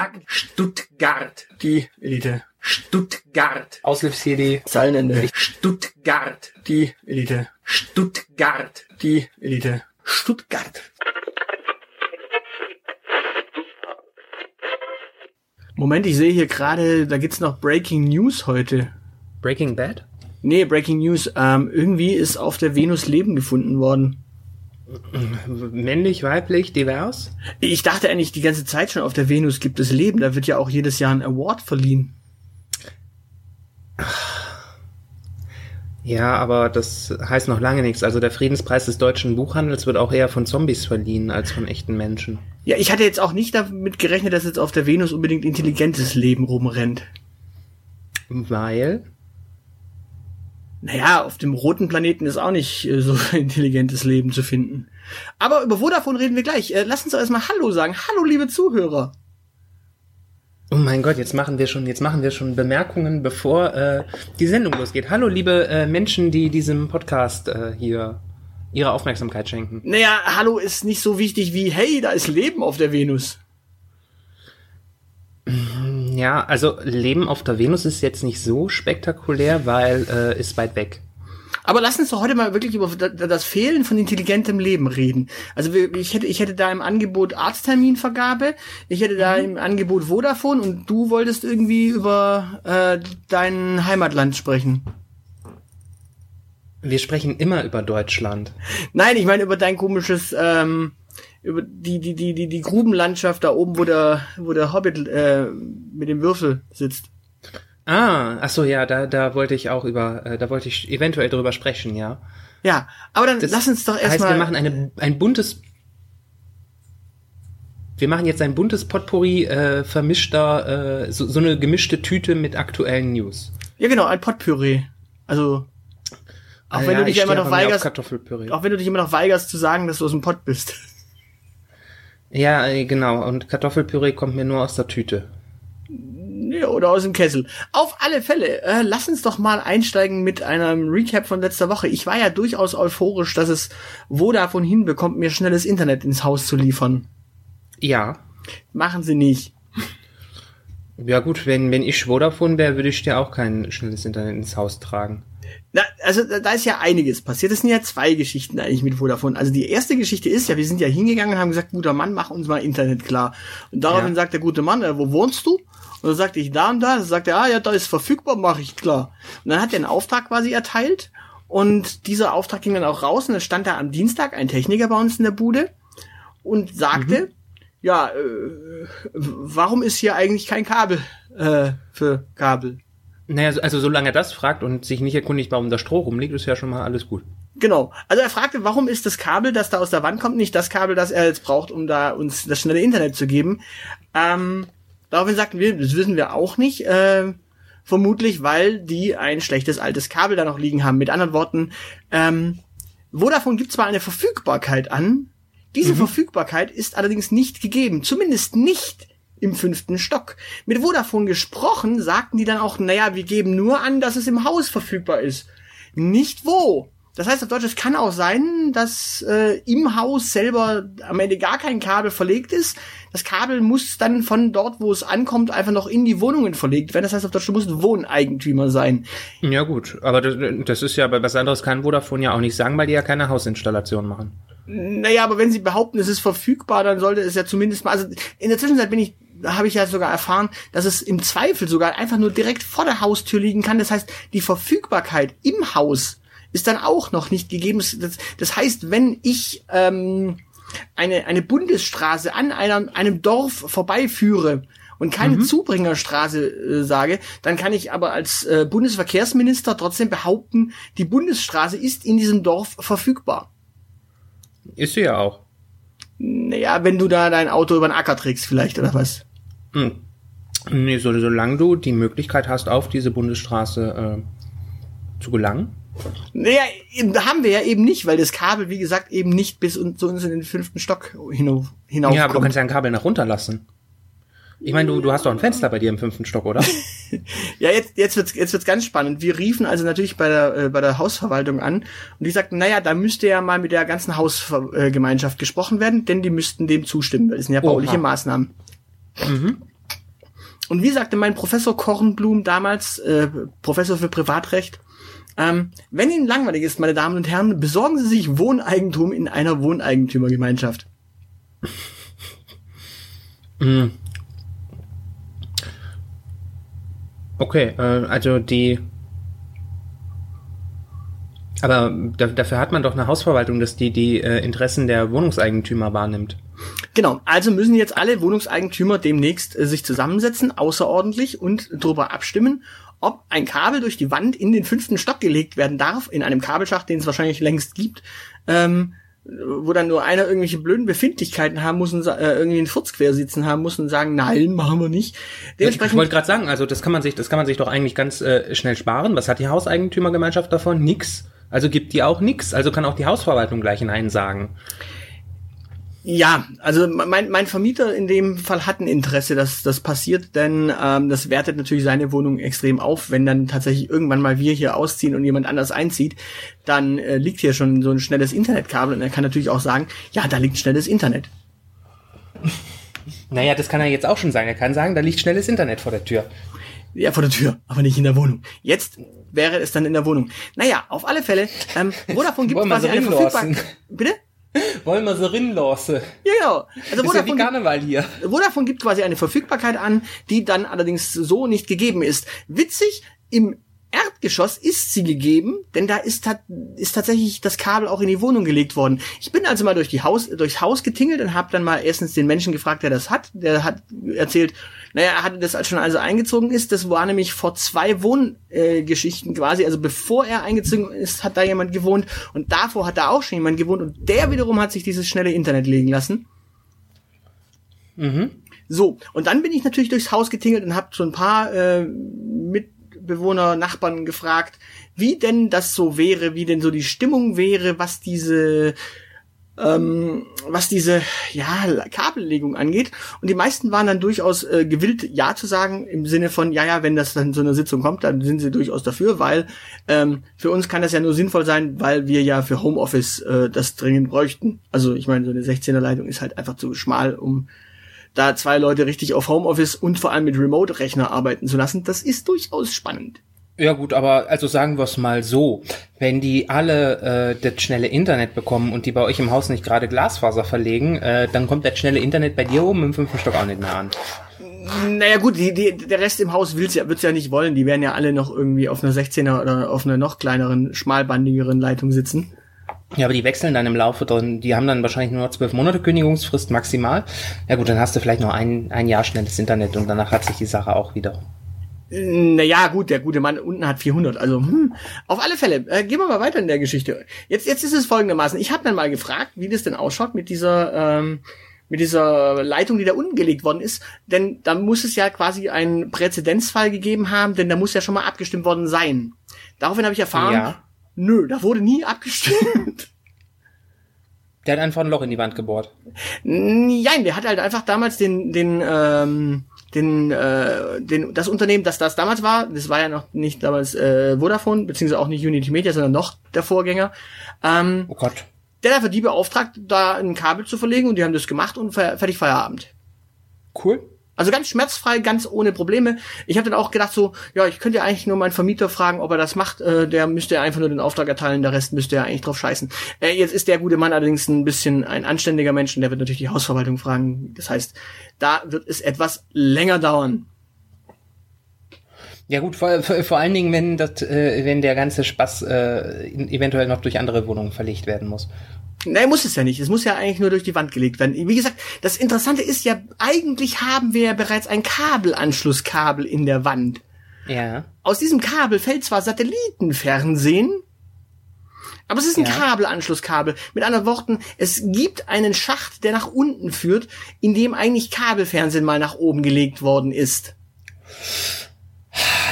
Sag Stuttgart. Die Elite. Stuttgart. Aushilfs-CD. Zeilenende. Stuttgart. Die Elite. Stuttgart. Die Elite. Stuttgart. Moment, ich sehe hier gerade, da gibt's noch Breaking News heute. Breaking Bad? Nee, Breaking News. Ähm, irgendwie ist auf der Venus Leben gefunden worden. Männlich, weiblich, divers? Ich dachte eigentlich die ganze Zeit schon, auf der Venus gibt es Leben. Da wird ja auch jedes Jahr ein Award verliehen. Ja, aber das heißt noch lange nichts. Also der Friedenspreis des deutschen Buchhandels wird auch eher von Zombies verliehen als von echten Menschen. Ja, ich hatte jetzt auch nicht damit gerechnet, dass jetzt auf der Venus unbedingt intelligentes Leben rumrennt. Weil? Naja, auf dem roten Planeten ist auch nicht äh, so intelligentes Leben zu finden. Aber über Vodafone reden wir gleich. Äh, lass uns doch erstmal Hallo sagen. Hallo, liebe Zuhörer. Oh mein Gott, jetzt machen wir schon, jetzt machen wir schon Bemerkungen, bevor äh, die Sendung losgeht. Hallo, liebe äh, Menschen, die diesem Podcast äh, hier ihre Aufmerksamkeit schenken. Naja, Hallo ist nicht so wichtig wie Hey, da ist Leben auf der Venus. Ja, also Leben auf der Venus ist jetzt nicht so spektakulär, weil äh, ist weit weg. Aber lass uns doch heute mal wirklich über das Fehlen von intelligentem Leben reden. Also ich hätte, ich hätte da im Angebot Arztterminvergabe, ich hätte da mhm. im Angebot Vodafone und du wolltest irgendwie über äh, dein Heimatland sprechen. Wir sprechen immer über Deutschland. Nein, ich meine über dein komisches, ähm, über die, die, die, die, die Grubenlandschaft da oben, wo der, wo der Hobbit äh, mit dem Würfel sitzt. Ah, ach so, ja, da, da wollte ich auch über, äh, da wollte ich eventuell drüber sprechen, ja. Ja, aber dann das lass uns doch erstmal. Heißt, wir machen eine, ein buntes, wir machen jetzt ein buntes Potpourri äh, vermischter, äh, so, so eine gemischte Tüte mit aktuellen News. Ja, genau, ein Potpourri. Also, auch ah, wenn ja, du dich immer noch weigerst, auch wenn du dich immer noch weigerst zu sagen, dass du aus dem Pott bist. Ja, äh, genau. Und Kartoffelpüree kommt mir nur aus der Tüte. Ja, oder aus dem Kessel. Auf alle Fälle, äh, lass uns doch mal einsteigen mit einem Recap von letzter Woche. Ich war ja durchaus euphorisch, dass es Vodafone hinbekommt, mir schnelles Internet ins Haus zu liefern. Ja. Machen sie nicht. Ja gut, wenn, wenn ich Vodafone wäre, würde ich dir auch kein schnelles Internet ins Haus tragen. Na, also da ist ja einiges passiert. Das sind ja zwei Geschichten eigentlich mit Vodafone. Also die erste Geschichte ist ja, wir sind ja hingegangen und haben gesagt, guter Mann, mach uns mal Internet klar. Und daraufhin ja. sagt der gute Mann, äh, wo wohnst du? Und dann sagte ich da und da. Dann sagt er, ah ja, da ist verfügbar, mache ich klar. Und dann hat er einen Auftrag quasi erteilt. Und dieser Auftrag ging dann auch raus und dann stand da am Dienstag ein Techniker bei uns in der Bude und sagte, mhm. ja, äh, warum ist hier eigentlich kein Kabel äh, für Kabel? Naja, also solange er das fragt und sich nicht erkundigt, warum da Stroh rumliegt, ist ja schon mal alles gut. Genau. Also er fragte, warum ist das Kabel, das da aus der Wand kommt, nicht das Kabel, das er jetzt braucht, um da uns das schnelle Internet zu geben. Ähm, daraufhin sagten wir, das wissen wir auch nicht. Äh, vermutlich, weil die ein schlechtes altes Kabel da noch liegen haben. Mit anderen Worten, ähm, Vodafone gibt zwar eine Verfügbarkeit an, diese mhm. Verfügbarkeit ist allerdings nicht gegeben. Zumindest nicht im fünften Stock. Mit Vodafone gesprochen, sagten die dann auch, naja, wir geben nur an, dass es im Haus verfügbar ist. Nicht wo. Das heißt auf Deutsch, es kann auch sein, dass äh, im Haus selber am Ende gar kein Kabel verlegt ist. Das Kabel muss dann von dort, wo es ankommt, einfach noch in die Wohnungen verlegt werden. Das heißt auf Deutsch, du musst Wohneigentümer sein. Ja gut, aber das, das ist ja, bei was anderes kann Vodafone ja auch nicht sagen, weil die ja keine Hausinstallation machen. Naja, aber wenn sie behaupten, es ist verfügbar, dann sollte es ja zumindest mal, also in der Zwischenzeit bin ich da habe ich ja sogar erfahren, dass es im Zweifel sogar einfach nur direkt vor der Haustür liegen kann. Das heißt, die Verfügbarkeit im Haus ist dann auch noch nicht gegeben. Das, das heißt, wenn ich ähm, eine, eine Bundesstraße an einer, einem Dorf vorbeiführe und keine mhm. Zubringerstraße äh, sage, dann kann ich aber als äh, Bundesverkehrsminister trotzdem behaupten, die Bundesstraße ist in diesem Dorf verfügbar. Ist sie ja auch. Naja, wenn du da dein Auto über den Acker trägst vielleicht, oder was? Hm. Nee, so, solange du die Möglichkeit hast, auf diese Bundesstraße äh, zu gelangen. Naja, haben wir ja eben nicht, weil das Kabel, wie gesagt, eben nicht bis zu uns in den fünften Stock hinauf, hinauf Ja, aber du kannst ja ein Kabel nach runterlassen. Ich meine, du, du hast doch ein Fenster bei dir im fünften Stock, oder? ja, jetzt, jetzt wird's, jetzt wird's ganz spannend. Wir riefen also natürlich bei der, äh, bei der Hausverwaltung an und die sagten, naja, da müsste ja mal mit der ganzen Hausgemeinschaft gesprochen werden, denn die müssten dem zustimmen, weil das sind ja bauliche Oha. Maßnahmen. Mhm. Und wie sagte mein Professor Kornblum damals, äh, Professor für Privatrecht, ähm, wenn Ihnen langweilig ist, meine Damen und Herren, besorgen Sie sich Wohneigentum in einer Wohneigentümergemeinschaft. Mhm. Okay, äh, also die. Aber dafür hat man doch eine Hausverwaltung, dass die die äh, Interessen der Wohnungseigentümer wahrnimmt. Genau, also müssen jetzt alle Wohnungseigentümer demnächst äh, sich zusammensetzen, außerordentlich und darüber abstimmen, ob ein Kabel durch die Wand in den fünften Stock gelegt werden darf, in einem Kabelschacht, den es wahrscheinlich längst gibt, ähm, wo dann nur einer irgendwelche blöden Befindlichkeiten haben muss und äh, irgendwie einen Furz quer sitzen haben muss und sagen, nein, machen wir nicht. Dementsprechend ich wollte gerade sagen, also das kann man sich, das kann man sich doch eigentlich ganz äh, schnell sparen. Was hat die Hauseigentümergemeinschaft davon? Nix. Also gibt die auch nix. Also kann auch die Hausverwaltung gleich Nein sagen. Ja, also mein, mein Vermieter in dem Fall hat ein Interesse, dass das passiert, denn ähm, das wertet natürlich seine Wohnung extrem auf. Wenn dann tatsächlich irgendwann mal wir hier ausziehen und jemand anders einzieht, dann äh, liegt hier schon so ein schnelles Internetkabel und er kann natürlich auch sagen, ja, da liegt schnelles Internet. Naja, das kann er jetzt auch schon sagen. Er kann sagen, da liegt schnelles Internet vor der Tür. Ja, vor der Tür, aber nicht in der Wohnung. Jetzt wäre es dann in der Wohnung. Naja, auf alle Fälle, ähm, Vodafone gibt quasi eine Verfügbarkeit. Bitte? Wollen wir so rinlassen. Ja, genau. Also Vodafone, ja wie Karneval hier. Vodafone gibt quasi eine Verfügbarkeit an, die dann allerdings so nicht gegeben ist. Witzig, im Erdgeschoss ist sie gegeben, denn da ist, ist tatsächlich das Kabel auch in die Wohnung gelegt worden. Ich bin also mal durch die Haus, durchs Haus getingelt und habe dann mal erstens den Menschen gefragt, der das hat. Der hat erzählt, naja, er hatte das schon also eingezogen ist. Das war nämlich vor zwei Wohngeschichten äh, quasi. Also bevor er eingezogen ist, hat da jemand gewohnt und davor hat da auch schon jemand gewohnt und der wiederum hat sich dieses schnelle Internet legen lassen. Mhm. So, und dann bin ich natürlich durchs Haus getingelt und habe so ein paar äh, mit Bewohner, Nachbarn gefragt, wie denn das so wäre, wie denn so die Stimmung wäre, was diese ähm, was diese ja Kabellegung angeht. Und die meisten waren dann durchaus äh, gewillt ja zu sagen im Sinne von ja ja wenn das dann so eine Sitzung kommt dann sind sie durchaus dafür weil ähm, für uns kann das ja nur sinnvoll sein weil wir ja für Homeoffice äh, das dringend bräuchten. Also ich meine so eine 16er Leitung ist halt einfach zu schmal um da zwei Leute richtig auf Homeoffice und vor allem mit Remote-Rechner arbeiten zu lassen, das ist durchaus spannend. Ja gut, aber also sagen wir es mal so, wenn die alle äh, das schnelle Internet bekommen und die bei euch im Haus nicht gerade Glasfaser verlegen, äh, dann kommt das schnelle Internet bei dir oben im fünften Stock auch nicht mehr an. Naja gut, die, die, der Rest im Haus will's ja, wird's ja nicht wollen. Die werden ja alle noch irgendwie auf einer 16er oder auf einer noch kleineren, schmalbandigeren Leitung sitzen. Ja, aber die wechseln dann im Laufe drin. Die haben dann wahrscheinlich nur zwölf Monate Kündigungsfrist maximal. Ja gut, dann hast du vielleicht noch ein, ein Jahr schnelles Internet und danach hat sich die Sache auch wieder. Naja, gut, der gute Mann unten hat 400. Also, hm, auf alle Fälle, äh, gehen wir mal weiter in der Geschichte. Jetzt, jetzt ist es folgendermaßen. Ich habe dann mal gefragt, wie das denn ausschaut mit dieser, ähm, mit dieser Leitung, die da unten gelegt worden ist. Denn da muss es ja quasi einen Präzedenzfall gegeben haben, denn da muss ja schon mal abgestimmt worden sein. Daraufhin habe ich erfahren, ja. Nö, da wurde nie abgestimmt. Der hat einfach ein Loch in die Wand gebohrt. Nein, der hat halt einfach damals den, den, ähm, den, äh, den, das Unternehmen, das das damals war, das war ja noch nicht damals äh, Vodafone, beziehungsweise auch nicht Unity Media, sondern noch der Vorgänger. Ähm, oh Gott. Der hat für die beauftragt, da ein Kabel zu verlegen und die haben das gemacht und fertig Feierabend. Cool. Also ganz schmerzfrei, ganz ohne Probleme. Ich habe dann auch gedacht so, ja, ich könnte ja eigentlich nur meinen Vermieter fragen, ob er das macht. Äh, der müsste ja einfach nur den Auftrag erteilen, der Rest müsste ja eigentlich drauf scheißen. Äh, jetzt ist der gute Mann allerdings ein bisschen ein anständiger Mensch und der wird natürlich die Hausverwaltung fragen. Das heißt, da wird es etwas länger dauern. Ja gut, vor, vor, allen Dingen, wenn das, äh, wenn der ganze Spaß äh, eventuell noch durch andere Wohnungen verlegt werden muss. Nein, muss es ja nicht. Es muss ja eigentlich nur durch die Wand gelegt werden. Wie gesagt, das Interessante ist ja, eigentlich haben wir ja bereits ein Kabelanschlusskabel in der Wand. Ja. Aus diesem Kabel fällt zwar Satellitenfernsehen, aber es ist ein ja. Kabelanschlusskabel. Mit anderen Worten, es gibt einen Schacht, der nach unten führt, in dem eigentlich Kabelfernsehen mal nach oben gelegt worden ist.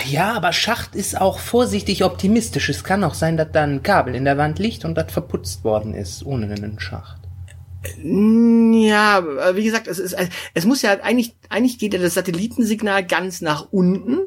Ja, aber Schacht ist auch vorsichtig optimistisch. Es kann auch sein, dass da ein Kabel in der Wand liegt und das verputzt worden ist, ohne einen Schacht. Ja, wie gesagt, es ist, es muss ja eigentlich, eigentlich geht ja das Satellitensignal ganz nach unten.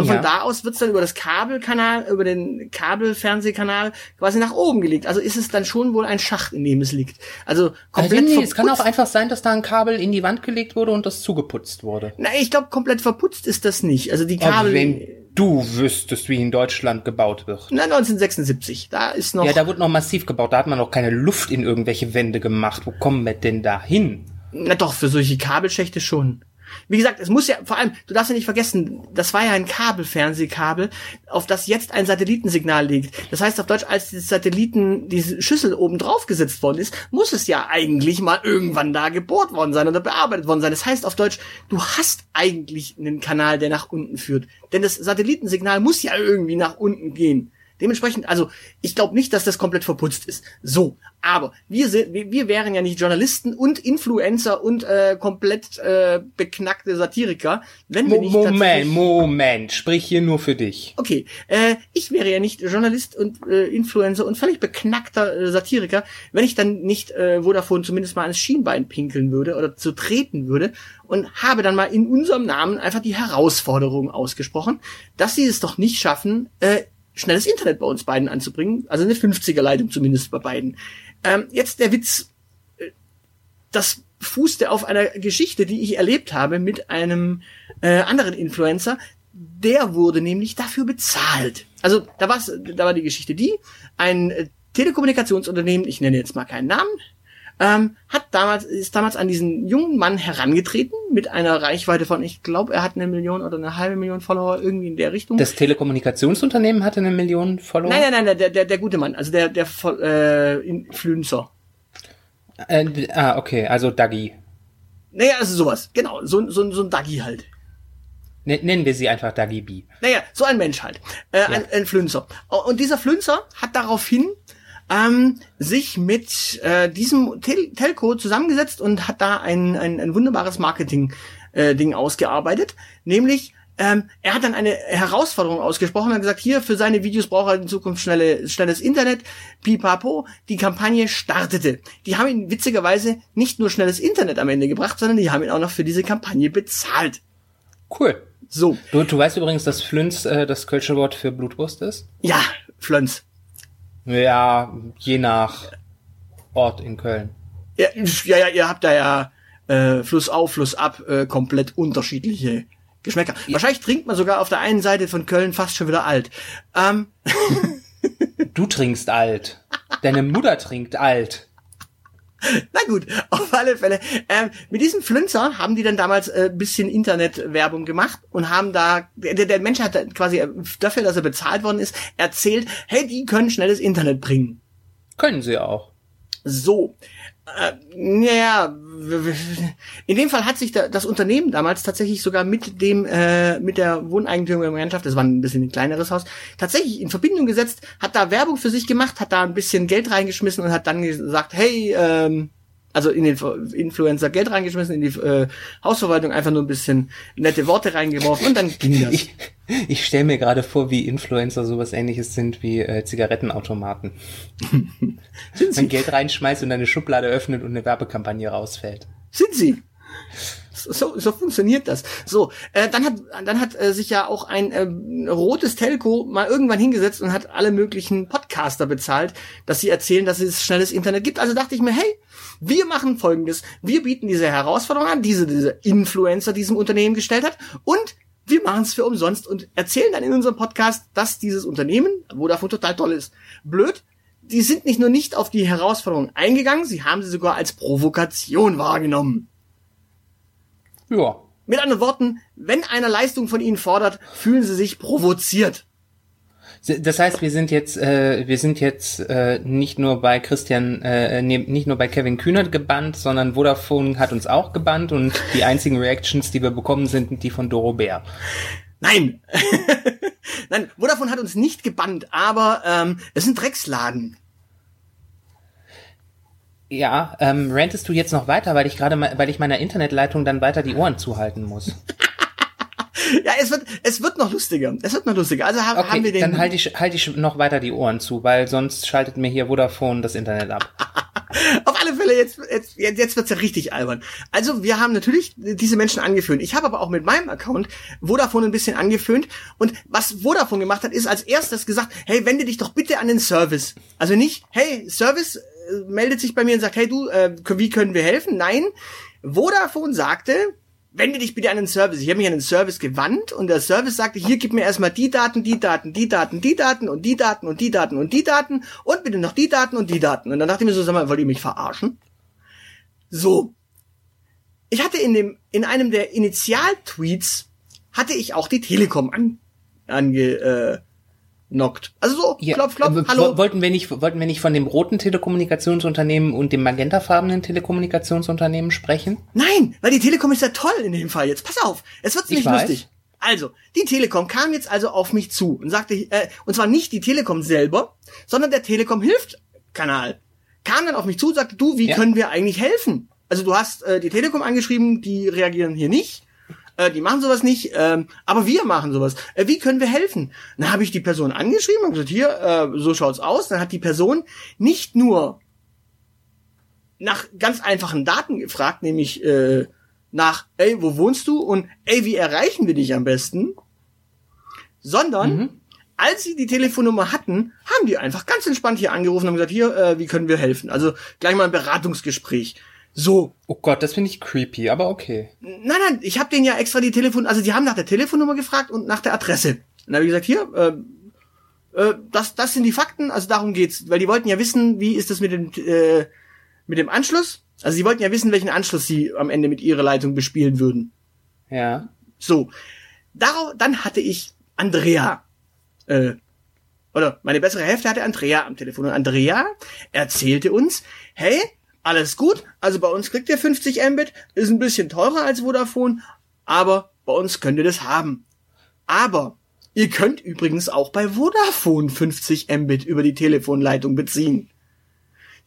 Und von ja. da aus wird's dann über das Kabelkanal, über den Kabelfernsehkanal quasi nach oben gelegt. Also ist es dann schon wohl ein Schacht, in dem es liegt. Also komplett also nee, Es kann auch einfach sein, dass da ein Kabel in die Wand gelegt wurde und das zugeputzt wurde. Na, ich glaube, komplett verputzt ist das nicht. Also die Kabel. wenn du wüsstest, wie in Deutschland gebaut wird. Na, 1976. Da ist noch. Ja, da wurde noch massiv gebaut. Da hat man noch keine Luft in irgendwelche Wände gemacht. Wo kommen wir denn da hin? Na doch, für solche Kabelschächte schon. Wie gesagt, es muss ja, vor allem, du darfst ja nicht vergessen, das war ja ein Kabelfernsehkabel, auf das jetzt ein Satellitensignal liegt. Das heißt auf Deutsch, als die Satelliten, diese Schüssel oben drauf gesetzt worden ist, muss es ja eigentlich mal irgendwann da gebohrt worden sein oder bearbeitet worden sein. Das heißt auf Deutsch, du hast eigentlich einen Kanal, der nach unten führt. Denn das Satellitensignal muss ja irgendwie nach unten gehen. Dementsprechend, also ich glaube nicht, dass das komplett verputzt ist. So, aber wir sind, wir, wir wären ja nicht Journalisten und Influencer und äh, komplett äh, beknackte Satiriker, wenn Mo wir nicht Moment, Moment, sprich hier nur für dich. Okay, äh, ich wäre ja nicht Journalist und äh, Influencer und völlig beknackter äh, Satiriker, wenn ich dann nicht äh, Vodafone zumindest mal ans Schienbein pinkeln würde oder zu treten würde und habe dann mal in unserem Namen einfach die Herausforderung ausgesprochen, dass sie es doch nicht schaffen, äh, schnelles Internet bei uns beiden anzubringen. Also eine 50er Leitung zumindest bei beiden. Ähm, jetzt der Witz. Äh, das fußte auf einer Geschichte, die ich erlebt habe mit einem äh, anderen Influencer. Der wurde nämlich dafür bezahlt. Also da, war's, da war die Geschichte die, ein äh, Telekommunikationsunternehmen, ich nenne jetzt mal keinen Namen, ähm, hat damals, ist damals an diesen jungen Mann herangetreten mit einer Reichweite von, ich glaube, er hat eine Million oder eine halbe Million Follower irgendwie in der Richtung. Das Telekommunikationsunternehmen hatte eine Million Follower? Nein, nein, nein, der, der, der gute Mann, also der, der äh, Influencer. Äh, ah, okay, also Dagi. Naja, also sowas, genau, so, so, so ein Dagi halt. Nennen wir sie einfach Dagi B. Naja, so ein Mensch halt. Äh, ja. ein, ein Flünzer. Und dieser Flünzer hat daraufhin ähm, sich mit äh, diesem Tel Telco zusammengesetzt und hat da ein, ein, ein wunderbares Marketing-Ding äh, ausgearbeitet, nämlich ähm, er hat dann eine Herausforderung ausgesprochen und gesagt, hier für seine Videos braucht er in Zukunft schnelle, schnelles Internet. Pipapo, die Kampagne startete. Die haben ihn witzigerweise nicht nur schnelles Internet am Ende gebracht, sondern die haben ihn auch noch für diese Kampagne bezahlt. Cool. So. Du, du weißt übrigens, dass Flünz äh, das Kölsche Wort für Blutwurst ist? Ja, Flönz. Ja, je nach Ort in Köln. Ja, ja, ja ihr habt da ja äh, Fluss auf, Fluss ab äh, komplett unterschiedliche Geschmäcker. Ja. Wahrscheinlich trinkt man sogar auf der einen Seite von Köln fast schon wieder alt. Ähm. du trinkst alt. Deine Mutter trinkt alt. Na gut, auf alle Fälle. Ähm, mit diesem Flünzer haben die dann damals äh, bisschen Internetwerbung gemacht und haben da, der, der Mensch hat quasi äh, dafür, dass er bezahlt worden ist, erzählt, hey, die können schnelles Internet bringen. Können sie auch. So. Äh, naja, in dem Fall hat sich da, das Unternehmen damals tatsächlich sogar mit dem, äh, mit der Wohneigentümergemeinschaft, das war ein bisschen ein kleineres Haus, tatsächlich in Verbindung gesetzt, hat da Werbung für sich gemacht, hat da ein bisschen Geld reingeschmissen und hat dann gesagt, hey, ähm, also in den Influencer Geld reingeschmissen, in die äh, Hausverwaltung einfach nur ein bisschen nette Worte reingeworfen und dann ging das. Ich, ich stelle mir gerade vor, wie Influencer sowas ähnliches sind wie äh, Zigarettenautomaten. sind sie? Man Geld reinschmeißt und eine Schublade öffnet und eine Werbekampagne rausfällt. Sind sie? So, so funktioniert das. So, äh, dann hat dann hat äh, sich ja auch ein äh, rotes Telco mal irgendwann hingesetzt und hat alle möglichen Podcaster bezahlt, dass sie erzählen, dass es schnelles Internet gibt. Also dachte ich mir, hey, wir machen folgendes. Wir bieten diese Herausforderung an, diese, diese Influencer diesem Unternehmen gestellt hat und wir machen es für umsonst und erzählen dann in unserem Podcast, dass dieses Unternehmen Vodafone total toll ist. Blöd, die sind nicht nur nicht auf die Herausforderung eingegangen, sie haben sie sogar als Provokation wahrgenommen. Ja. Mit anderen Worten, wenn einer Leistung von ihnen fordert, fühlen sie sich provoziert. Das heißt, wir sind jetzt, äh, wir sind jetzt äh, nicht nur bei Christian, äh, nicht nur bei Kevin Kühnert gebannt, sondern Vodafone hat uns auch gebannt und die einzigen Reactions, die wir bekommen, sind die von Doro Bär. Nein, nein, Vodafone hat uns nicht gebannt, aber ähm, es ein Drecksladen. Ja, ähm, rantest du jetzt noch weiter, weil ich gerade, weil ich meiner Internetleitung dann weiter die Ohren zuhalten muss. ja, es wird, es wird noch lustiger. Es wird noch lustiger. Also haben, okay, haben wir den. Dann halte ich, halte ich noch weiter die Ohren zu, weil sonst schaltet mir hier Vodafone das Internet ab. Auf alle Fälle, jetzt, jetzt, jetzt wird's ja richtig albern. Also, wir haben natürlich diese Menschen angeföhnt. Ich habe aber auch mit meinem Account Vodafone ein bisschen angeföhnt. Und was Vodafone gemacht hat, ist als erstes gesagt, hey, wende dich doch bitte an den Service. Also nicht, hey, Service äh, meldet sich bei mir und sagt, hey du, äh, wie können wir helfen? Nein, Vodafone sagte, wende dich bitte an den Service. Ich habe mich an den Service gewandt und der Service sagte, hier gib mir erstmal die Daten, die Daten, die Daten, die Daten und die Daten und die Daten und die Daten und bitte noch die Daten und die Daten. Und dann dachte ich mir so, sag mal, wollt ihr mich verarschen? So. Ich hatte in dem, in einem der Initialtweets hatte ich auch die Telekom an, ange, äh, knockt. Also so, Ja, klopf, klopf, äh, hallo. Wollten wir nicht, wollten wir nicht von dem roten Telekommunikationsunternehmen und dem magentafarbenen Telekommunikationsunternehmen sprechen? Nein, weil die Telekom ist ja toll in dem Fall jetzt. Pass auf, es wird Ich nicht lustig. Also, die Telekom kam jetzt also auf mich zu und sagte, äh, und zwar nicht die Telekom selber, sondern der Telekom hilft Kanal. Kam dann auf mich zu und sagte, du, wie Ja. können wir eigentlich helfen? Also du hast äh, die Telekom angeschrieben, die reagieren hier nicht. Äh, die machen sowas nicht, ähm, aber wir machen sowas. Äh, wie können wir helfen? Dann habe ich die Person angeschrieben und gesagt, hier, äh, so schaut's aus. Dann hat die Person nicht nur nach ganz einfachen Daten gefragt, nämlich äh, nach, ey, wo wohnst du und ey, wie erreichen wir dich am besten? Sondern, Mhm. als sie die Telefonnummer hatten, haben die einfach ganz entspannt hier angerufen und haben gesagt, hier, äh, wie können wir helfen? Also gleich mal ein Beratungsgespräch. So, Oh Gott, das finde ich creepy, aber okay. nein, nein, ich habe denen ja extra die Telefon, also die haben nach der Telefonnummer gefragt und nach der Adresse. Und dann habe ich gesagt, hier, äh, äh, das, das sind die Fakten, also darum geht's, weil die wollten ja wissen, wie ist das mit dem, äh, mit dem Anschluss. Also sie wollten ja wissen, welchen Anschluss sie am Ende mit ihrer Leitung bespielen würden. Ja. So, darauf, dann hatte ich Andrea, äh, oder meine bessere Hälfte hatte Andrea am Telefon. Und Andrea erzählte uns, hey, alles gut, also bei uns kriegt ihr 50 Mbit, ist ein bisschen teurer als Vodafone, aber bei uns könnt ihr das haben. Aber ihr könnt übrigens auch bei Vodafone 50 Mbit über die Telefonleitung beziehen.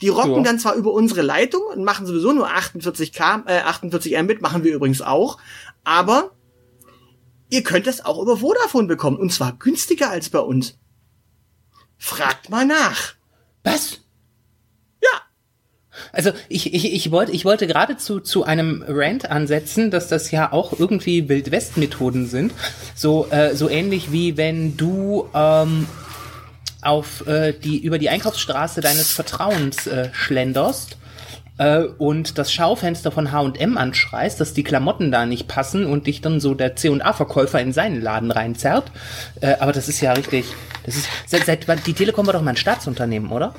Die rocken Ja. dann zwar über unsere Leitung und machen sowieso nur 48 K, äh, 48 Mbit, machen wir übrigens auch, aber ihr könnt das auch über Vodafone bekommen und zwar günstiger als bei uns. Fragt mal nach. Was? Also ich, ich, ich wollte ich wollte geradezu zu einem Rant ansetzen, dass das ja auch irgendwie Wildwest-Methoden sind. So, äh, so ähnlich wie wenn du ähm, auf äh, die über die Einkaufsstraße deines Vertrauens äh, schlenderst äh, und das Schaufenster von H&M anschreist, dass die Klamotten da nicht passen und dich dann so der C&A-Verkäufer in seinen Laden reinzerrt. Äh, aber das ist ja richtig, das ist seit, seit die Telekom war doch mal ein Staatsunternehmen, oder?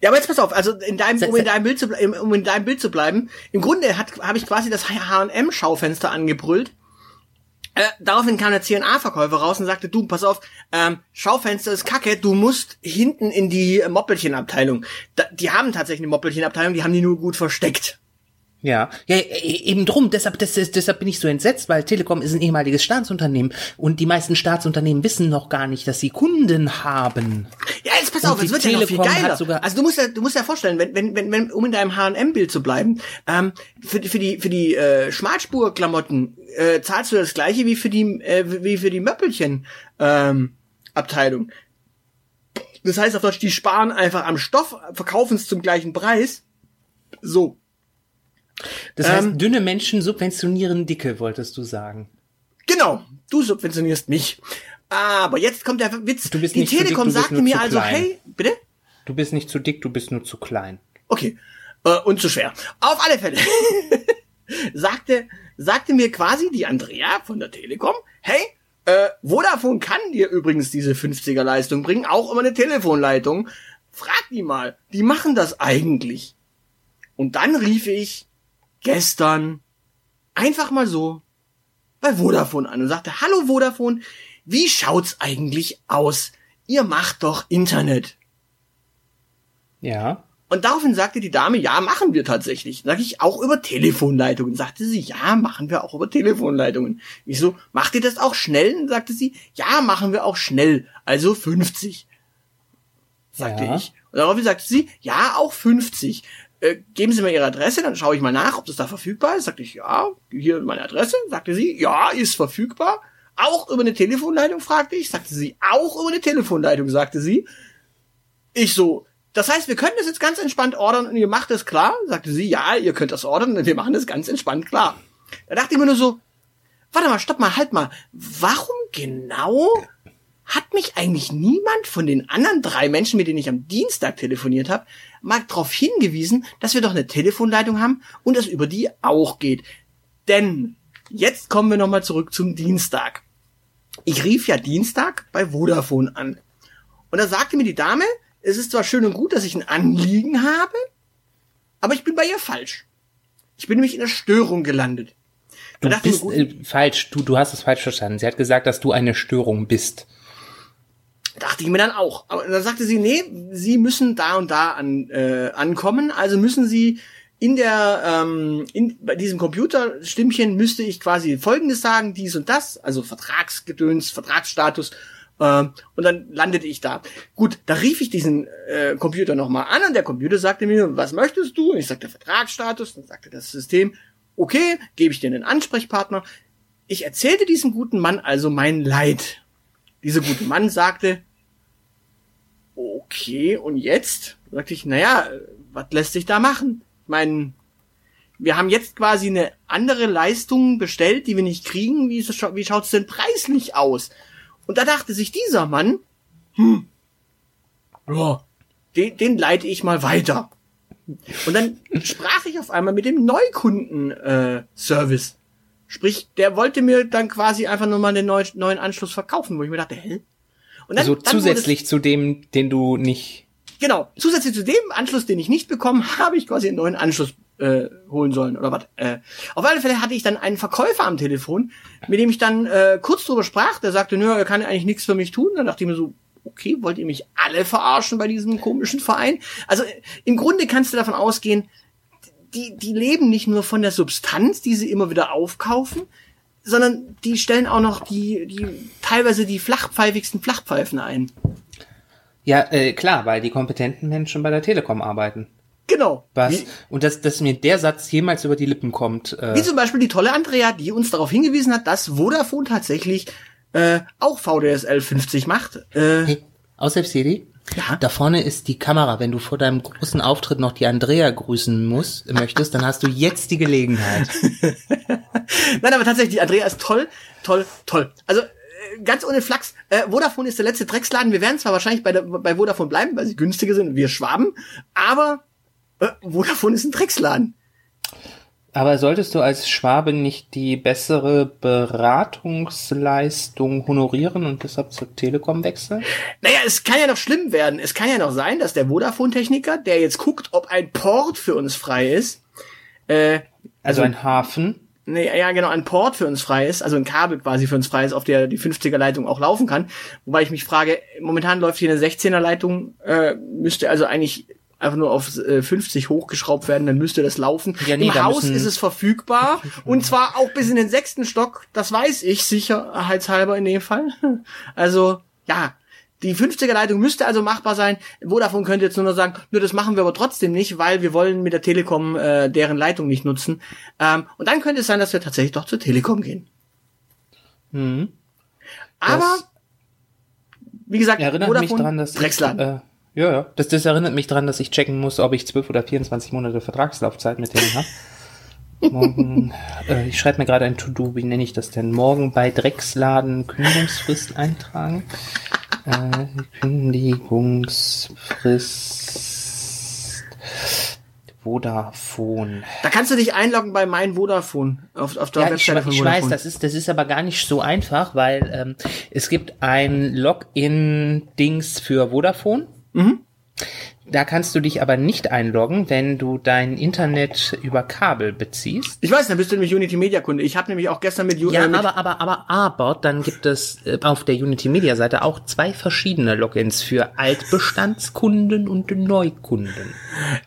Ja, aber jetzt pass auf, also in deinem, um in deinem Bild zu bleiben, um in deinem Bild zu bleiben, im Grunde hat habe ich quasi das H&M Schaufenster angebrüllt. Äh, daraufhin kam der C&A-Verkäufer raus und sagte, du, pass auf, ähm, Schaufenster ist kacke, du musst hinten in die äh, Moppelchenabteilung. Da, die haben tatsächlich eine Moppelchenabteilung, die haben die nur gut versteckt. Ja, ja, e- eben drum, deshalb, das, deshalb bin ich so entsetzt, weil Telekom ist ein ehemaliges Staatsunternehmen und die meisten Staatsunternehmen wissen noch gar nicht, dass sie Kunden haben. Ja, jetzt pass Und auf, es wird ja noch viel Telekom geiler. sogar- also du musst ja, du musst ja vorstellen, wenn, wenn, wenn, wenn um in deinem H&M-Bild zu bleiben, ähm, für, die- für die, für die äh, Schmalspur-Klamotten äh, zahlst du das gleiche wie für die, äh, wie für die Möppelchen ähm, Abteilung. Das heißt auf Deutsch, die sparen einfach am Stoff, verkaufen es zum gleichen Preis. So. Das Ähm, heißt, dünne Menschen subventionieren dicke, wolltest du sagen. Genau, du subventionierst mich. Aber jetzt kommt der Witz. Du bist die nicht zu dick, Telekom du bist sagte mir zu also, klein. hey, bitte? Du bist nicht zu dick, du bist nur zu klein. Okay. Äh, und zu schwer. Auf alle Fälle. sagte, sagte mir quasi die Andrea von der Telekom, hey, äh, Vodafone kann dir übrigens diese 50er Leistung bringen, auch über eine Telefonleitung. Frag die mal, die machen das eigentlich. Und dann rief ich gestern einfach mal so bei Vodafone an und sagte, hallo Vodafone, wie schaut's eigentlich aus? Ihr macht doch Internet. Ja. Und daraufhin sagte die Dame, ja, machen wir tatsächlich. Sag ich, auch über Telefonleitungen. Sagte sie, ja, machen wir auch über Telefonleitungen. Ich so, macht ihr das auch schnell? Und sagte sie, ja, machen wir auch schnell. Also 50. Sagte Ja. ich. Und daraufhin sagte sie, ja, auch 50. Äh, geben Sie mir Ihre Adresse, dann schaue ich mal nach, ob das da verfügbar ist. Sagte ich, ja, hier meine Adresse. Sagte sie, ja, ist verfügbar. Auch über eine Telefonleitung, fragte ich. Sagte sie, auch über eine Telefonleitung, sagte sie. Ich so, das heißt, wir können das jetzt ganz entspannt ordern und ihr macht es klar? Sagte sie, ja, ihr könnt das ordern und wir machen das ganz entspannt klar. Da dachte ich mir nur so, warte mal, stopp mal, halt mal. Warum genau hat mich eigentlich niemand von den anderen drei Menschen, mit denen ich am Dienstag telefoniert habe, mal darauf hingewiesen, dass wir doch eine Telefonleitung haben und es über die auch geht. Denn jetzt kommen wir nochmal zurück zum Dienstag. Ich rief ja Dienstag bei Vodafone an. Und da sagte mir die Dame, es ist zwar schön und gut, dass ich ein Anliegen habe, aber ich bin bei ihr falsch. Ich bin nämlich in der Störung gelandet. Du bist mir, äh, falsch, du, du hast es falsch verstanden. Sie hat gesagt, dass du eine Störung bist. Dachte ich mir dann auch. Aber dann sagte sie, nee, sie müssen da und da an, äh, ankommen, also müssen sie in der ähm, in, bei diesem Computerstimmchen müsste ich quasi Folgendes sagen, dies und das, also Vertragsgedöns, Vertragsstatus. Äh, und dann landete ich da. Gut, da rief ich diesen äh, Computer nochmal an und der Computer sagte mir, was möchtest du? Und ich sagte Vertragsstatus, dann sagte das System, okay, gebe ich dir einen Ansprechpartner. Ich erzählte diesem guten Mann also mein Leid. Dieser gute Mann sagte, okay, und jetzt? Sagte ich, naja, was lässt sich da machen? Ich meine, wir haben jetzt quasi eine andere Leistung bestellt, die wir nicht kriegen. Wie, wie schaut es denn preislich aus? Und da dachte sich dieser Mann, hm, ja, den, den leite ich mal weiter. Und dann sprach ich auf einmal mit dem Neukunden-Service. Äh, Sprich, der wollte mir dann quasi einfach nur mal den neuen Anschluss verkaufen, wo ich mir dachte, hä? Und dann, also dann zusätzlich zu dem, den du nicht. Genau, zusätzlich zu dem Anschluss, den ich nicht bekommen, habe ich quasi einen neuen Anschluss äh, holen sollen oder was. Äh, auf alle Fälle hatte ich dann einen Verkäufer am Telefon, mit dem ich dann äh, kurz drüber sprach. Der sagte, nö, er kann eigentlich nichts für mich tun. Dann dachte ich mir so, okay, wollt ihr mich alle verarschen bei diesem komischen Verein? Also im Grunde kannst du davon ausgehen, die, die leben nicht nur von der Substanz, die sie immer wieder aufkaufen, sondern die stellen auch noch die, die teilweise die flachpfeifigsten Flachpfeifen ein. Ja, äh, klar, weil die kompetenten Menschen bei der Telekom arbeiten. Genau. Was? Und dass, dass mir der Satz jemals über die Lippen kommt. Äh wie zum Beispiel die tolle Andrea, die uns darauf hingewiesen hat, dass Vodafone tatsächlich äh, auch VDSL 50 macht. Äh, hey, außer CD? Ja. Da vorne ist die Kamera. Wenn du vor deinem großen Auftritt noch die Andrea grüßen musst, möchtest, dann hast du jetzt die Gelegenheit. Nein, aber tatsächlich, die Andrea ist toll, toll, toll. Also äh, ganz ohne Flachs, äh, Vodafone ist der letzte Drecksladen. Wir werden zwar wahrscheinlich bei, der, bei Vodafone bleiben, weil sie günstiger sind wir Schwaben, aber äh, Vodafone ist ein Drecksladen. Aber solltest du als Schwabe nicht die bessere Beratungsleistung honorieren und deshalb zur Telekom wechseln? Naja, es kann ja noch schlimm werden. Es kann ja noch sein, dass der Vodafone-Techniker, der jetzt guckt, ob ein Port für uns frei ist, äh, also, also ein Hafen, Nee, ja, genau, ein Port für uns frei ist, also ein Kabel quasi für uns frei ist, auf der die 50er Leitung auch laufen kann. Wobei ich mich frage, momentan läuft hier eine 16er Leitung, äh, müsste also eigentlich einfach nur auf äh, 50 hochgeschraubt werden, dann müsste das laufen. Ja, nee, Im Haus ist es verfügbar und zwar auch bis in den sechsten Stock, das weiß ich sicherheitshalber in dem Fall. Also, ja, die 50er Leitung müsste also machbar sein. Vodafone könnte jetzt nur noch sagen, nur das machen wir aber trotzdem nicht, weil wir wollen mit der Telekom äh, deren Leitung nicht nutzen. Ähm, und dann könnte es sein, dass wir tatsächlich doch zur Telekom gehen. Mhm. Aber, das wie gesagt, erinnert Vodafone, mich dran, dass Drecksladen. Äh, ja, ja. Das, das erinnert mich daran, dass ich checken muss, ob ich 12 oder 24 Monate Vertragslaufzeit mit denen habe. Morgen, äh, ich schreibe mir gerade ein To-Do, wie nenne ich das denn? Morgen bei Drecksladen Kündigungsfrist eintragen. Äh, Kündigungsfrist Vodafone. Da kannst du dich einloggen bei mein Vodafone auf, auf der ja, Webseite ich, von Vodafone. Ich weiß, das ist, das ist aber gar nicht so einfach, weil ähm, es gibt ein Login-Dings für Vodafone Mhm. Da kannst du dich aber nicht einloggen, wenn du dein Internet über Kabel beziehst. Ich weiß, dann bist du nämlich Unity Media Kunde. Ich habe nämlich auch gestern mit Unity. Ja, äh, aber aber aber aber dann gibt es äh, auf der Unity Media Seite auch zwei verschiedene Logins für Altbestandskunden und Neukunden.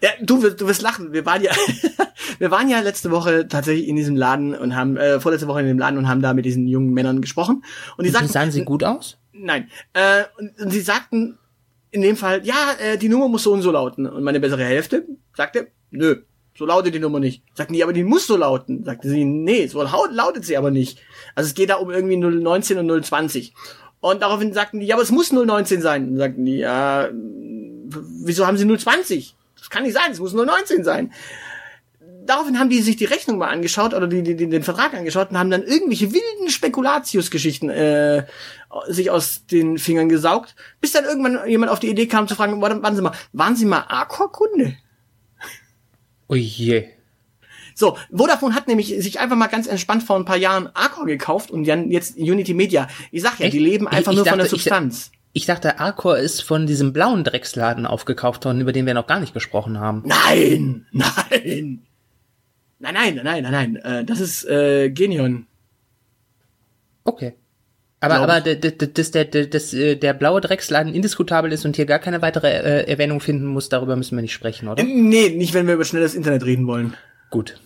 Ja, du wirst du wirst lachen. Wir waren ja wir waren ja letzte Woche tatsächlich in diesem Laden und haben äh, vorletzte Woche in dem Laden und haben da mit diesen jungen Männern gesprochen und die sagten, sahen sie gut aus? Nein. Äh, und, und sie sagten in dem Fall, ja, äh, die Nummer muss so und so lauten. Und meine bessere Hälfte sagte, nö, So lautet die Nummer nicht. Sagten die, aber die muss so lauten. Sagte sie, nee, so lautet sie aber nicht. Also es geht da um irgendwie 019 und 020. Und daraufhin sagten die, ja, aber es muss 019 sein. Und sagten die, ja, wieso haben sie 020? Das kann nicht sein, es muss 019 sein daraufhin haben die sich die Rechnung mal angeschaut oder die, die, den Vertrag angeschaut und haben dann irgendwelche wilden Spekulatius-Geschichten äh, sich aus den Fingern gesaugt, bis dann irgendwann jemand auf die Idee kam zu fragen, warten Sie mal, waren Sie mal Arcor-Kunde? Oh je. So, Vodafone hat nämlich sich einfach mal ganz entspannt vor ein paar Jahren Arcor gekauft und dann jetzt Unity Media. Ich sag ja, Echt? die leben einfach ich, ich nur dachte, von der Substanz. Ich, ich dachte, Arcor ist von diesem blauen Drecksladen aufgekauft worden, über den wir noch gar nicht gesprochen haben. Nein, nein. Nein, nein, nein, nein, nein. Äh, das ist äh, Genion. Okay. Aber, aber dass der, dass äh, der blaue Drecksladen indiskutabel ist und hier gar keine weitere äh, Erwähnung finden muss, darüber müssen wir nicht sprechen, oder? Nee, nicht, wenn wir über schnelles Internet reden wollen. Gut.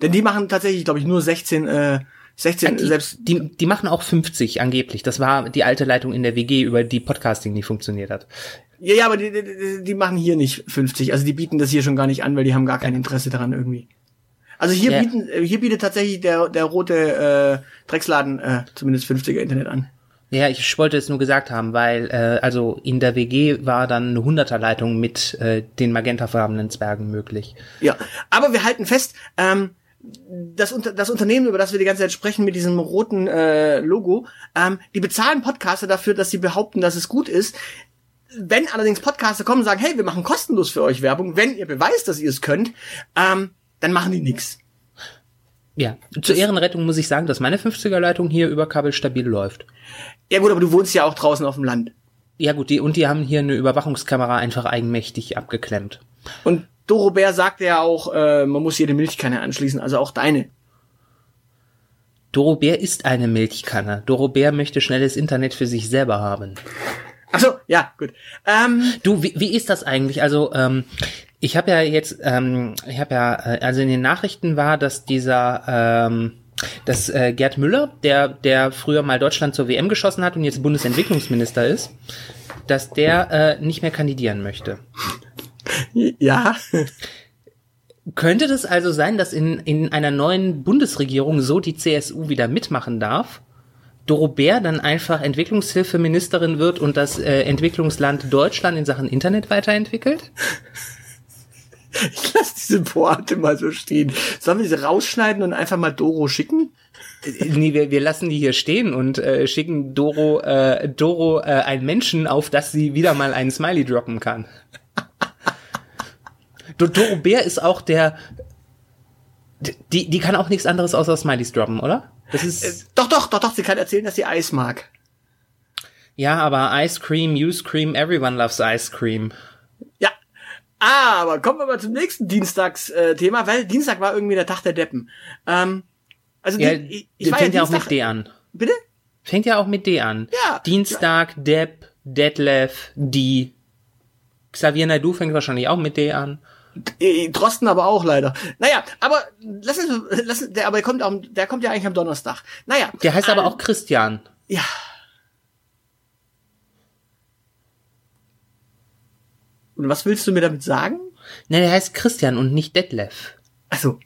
Denn die machen tatsächlich, glaube ich, nur 16, äh, 16 die, selbst. Die, die machen auch 50 angeblich. Das war die alte Leitung in der WG, über die Podcasting nie funktioniert hat. Ja, ja, aber die, die, die machen hier nicht 50. Also die bieten das hier schon gar nicht an, weil die haben gar kein Interesse daran irgendwie. Also hier, ja. bieten, äh, hier bietet tatsächlich der, der rote äh, Drecksladen äh, zumindest 50er Internet an. Ja, ich wollte es nur gesagt haben, weil äh, also in der WG war dann eine Hunderterleitung mit äh, den magentafarbenen Zwergen möglich. Ja, aber wir halten fest, ähm, das, das Unternehmen, über das wir die ganze Zeit sprechen, mit diesem roten äh, Logo, ähm, die bezahlen Podcaster dafür, dass sie behaupten, dass es gut ist. Wenn allerdings Podcaster kommen und sagen, hey, wir machen kostenlos für euch Werbung, wenn ihr beweist, dass ihr es könnt, ähm, dann machen die nix. Ja, zur Ehrenrettung muss ich sagen, dass meine 50er-Leitung hier über Kabel stabil läuft. Ja gut, aber du wohnst ja auch draußen auf dem Land. Ja gut, die, und die haben hier eine Überwachungskamera einfach eigenmächtig abgeklemmt. Und Dorobert sagte ja auch, äh, man muss jede Milchkanne anschließen, also auch deine. Dorobert ist eine Milchkanne. Dorobert möchte schnelles Internet für sich selber haben. Ach so, ja, gut. Ähm, du, wie, wie ist das eigentlich? Also, ähm, ich habe ja jetzt, ähm, ich habe ja, äh, also in den Nachrichten war, dass dieser, ähm, dass äh, Gerd Müller, der, der früher mal Deutschland zur WM geschossen hat und jetzt Bundesentwicklungsminister ist, dass der äh, nicht mehr kandidieren möchte. Ja. Könnte das also sein, dass in, in einer neuen Bundesregierung so die CSU wieder mitmachen darf? Dorobert dann einfach Entwicklungshilfeministerin wird und das äh, Entwicklungsland Deutschland in Sachen Internet weiterentwickelt? Ich lasse diese Pointe mal so stehen. Sollen wir sie rausschneiden und einfach mal Doro schicken? Nee, wir, wir lassen die hier stehen und äh, schicken Doro, äh, Doro äh, einen Menschen auf, dass sie wieder mal einen Smiley droppen kann. Doro Bär ist auch der. Die, die kann auch nichts anderes außer Smileys droppen, oder? Das ist. Äh, doch, doch, doch, doch, sie kann erzählen, dass sie Eis mag. Ja, aber Ice Cream, you scream, everyone loves Ice Cream. Ja, aber kommen wir mal zum nächsten Dienstagsthema, weil Dienstag war irgendwie der Tag der Deppen. Ähm, also ja, die, ich, ich fängt ja, ja auch mit D an. Bitte? Fängt ja auch mit D an. Ja. Dienstag, Depp, Detlef, die. Xavier Naidu fängt wahrscheinlich auch mit D an. Drosten aber auch leider. Naja, aber lass uns, lass, der, aber der kommt auch, der kommt ja eigentlich am Donnerstag. Naja. Der heißt ähm, aber auch Christian. Ja. Und was willst du mir damit sagen? Ne, der heißt Christian und nicht Detlef. Ach so.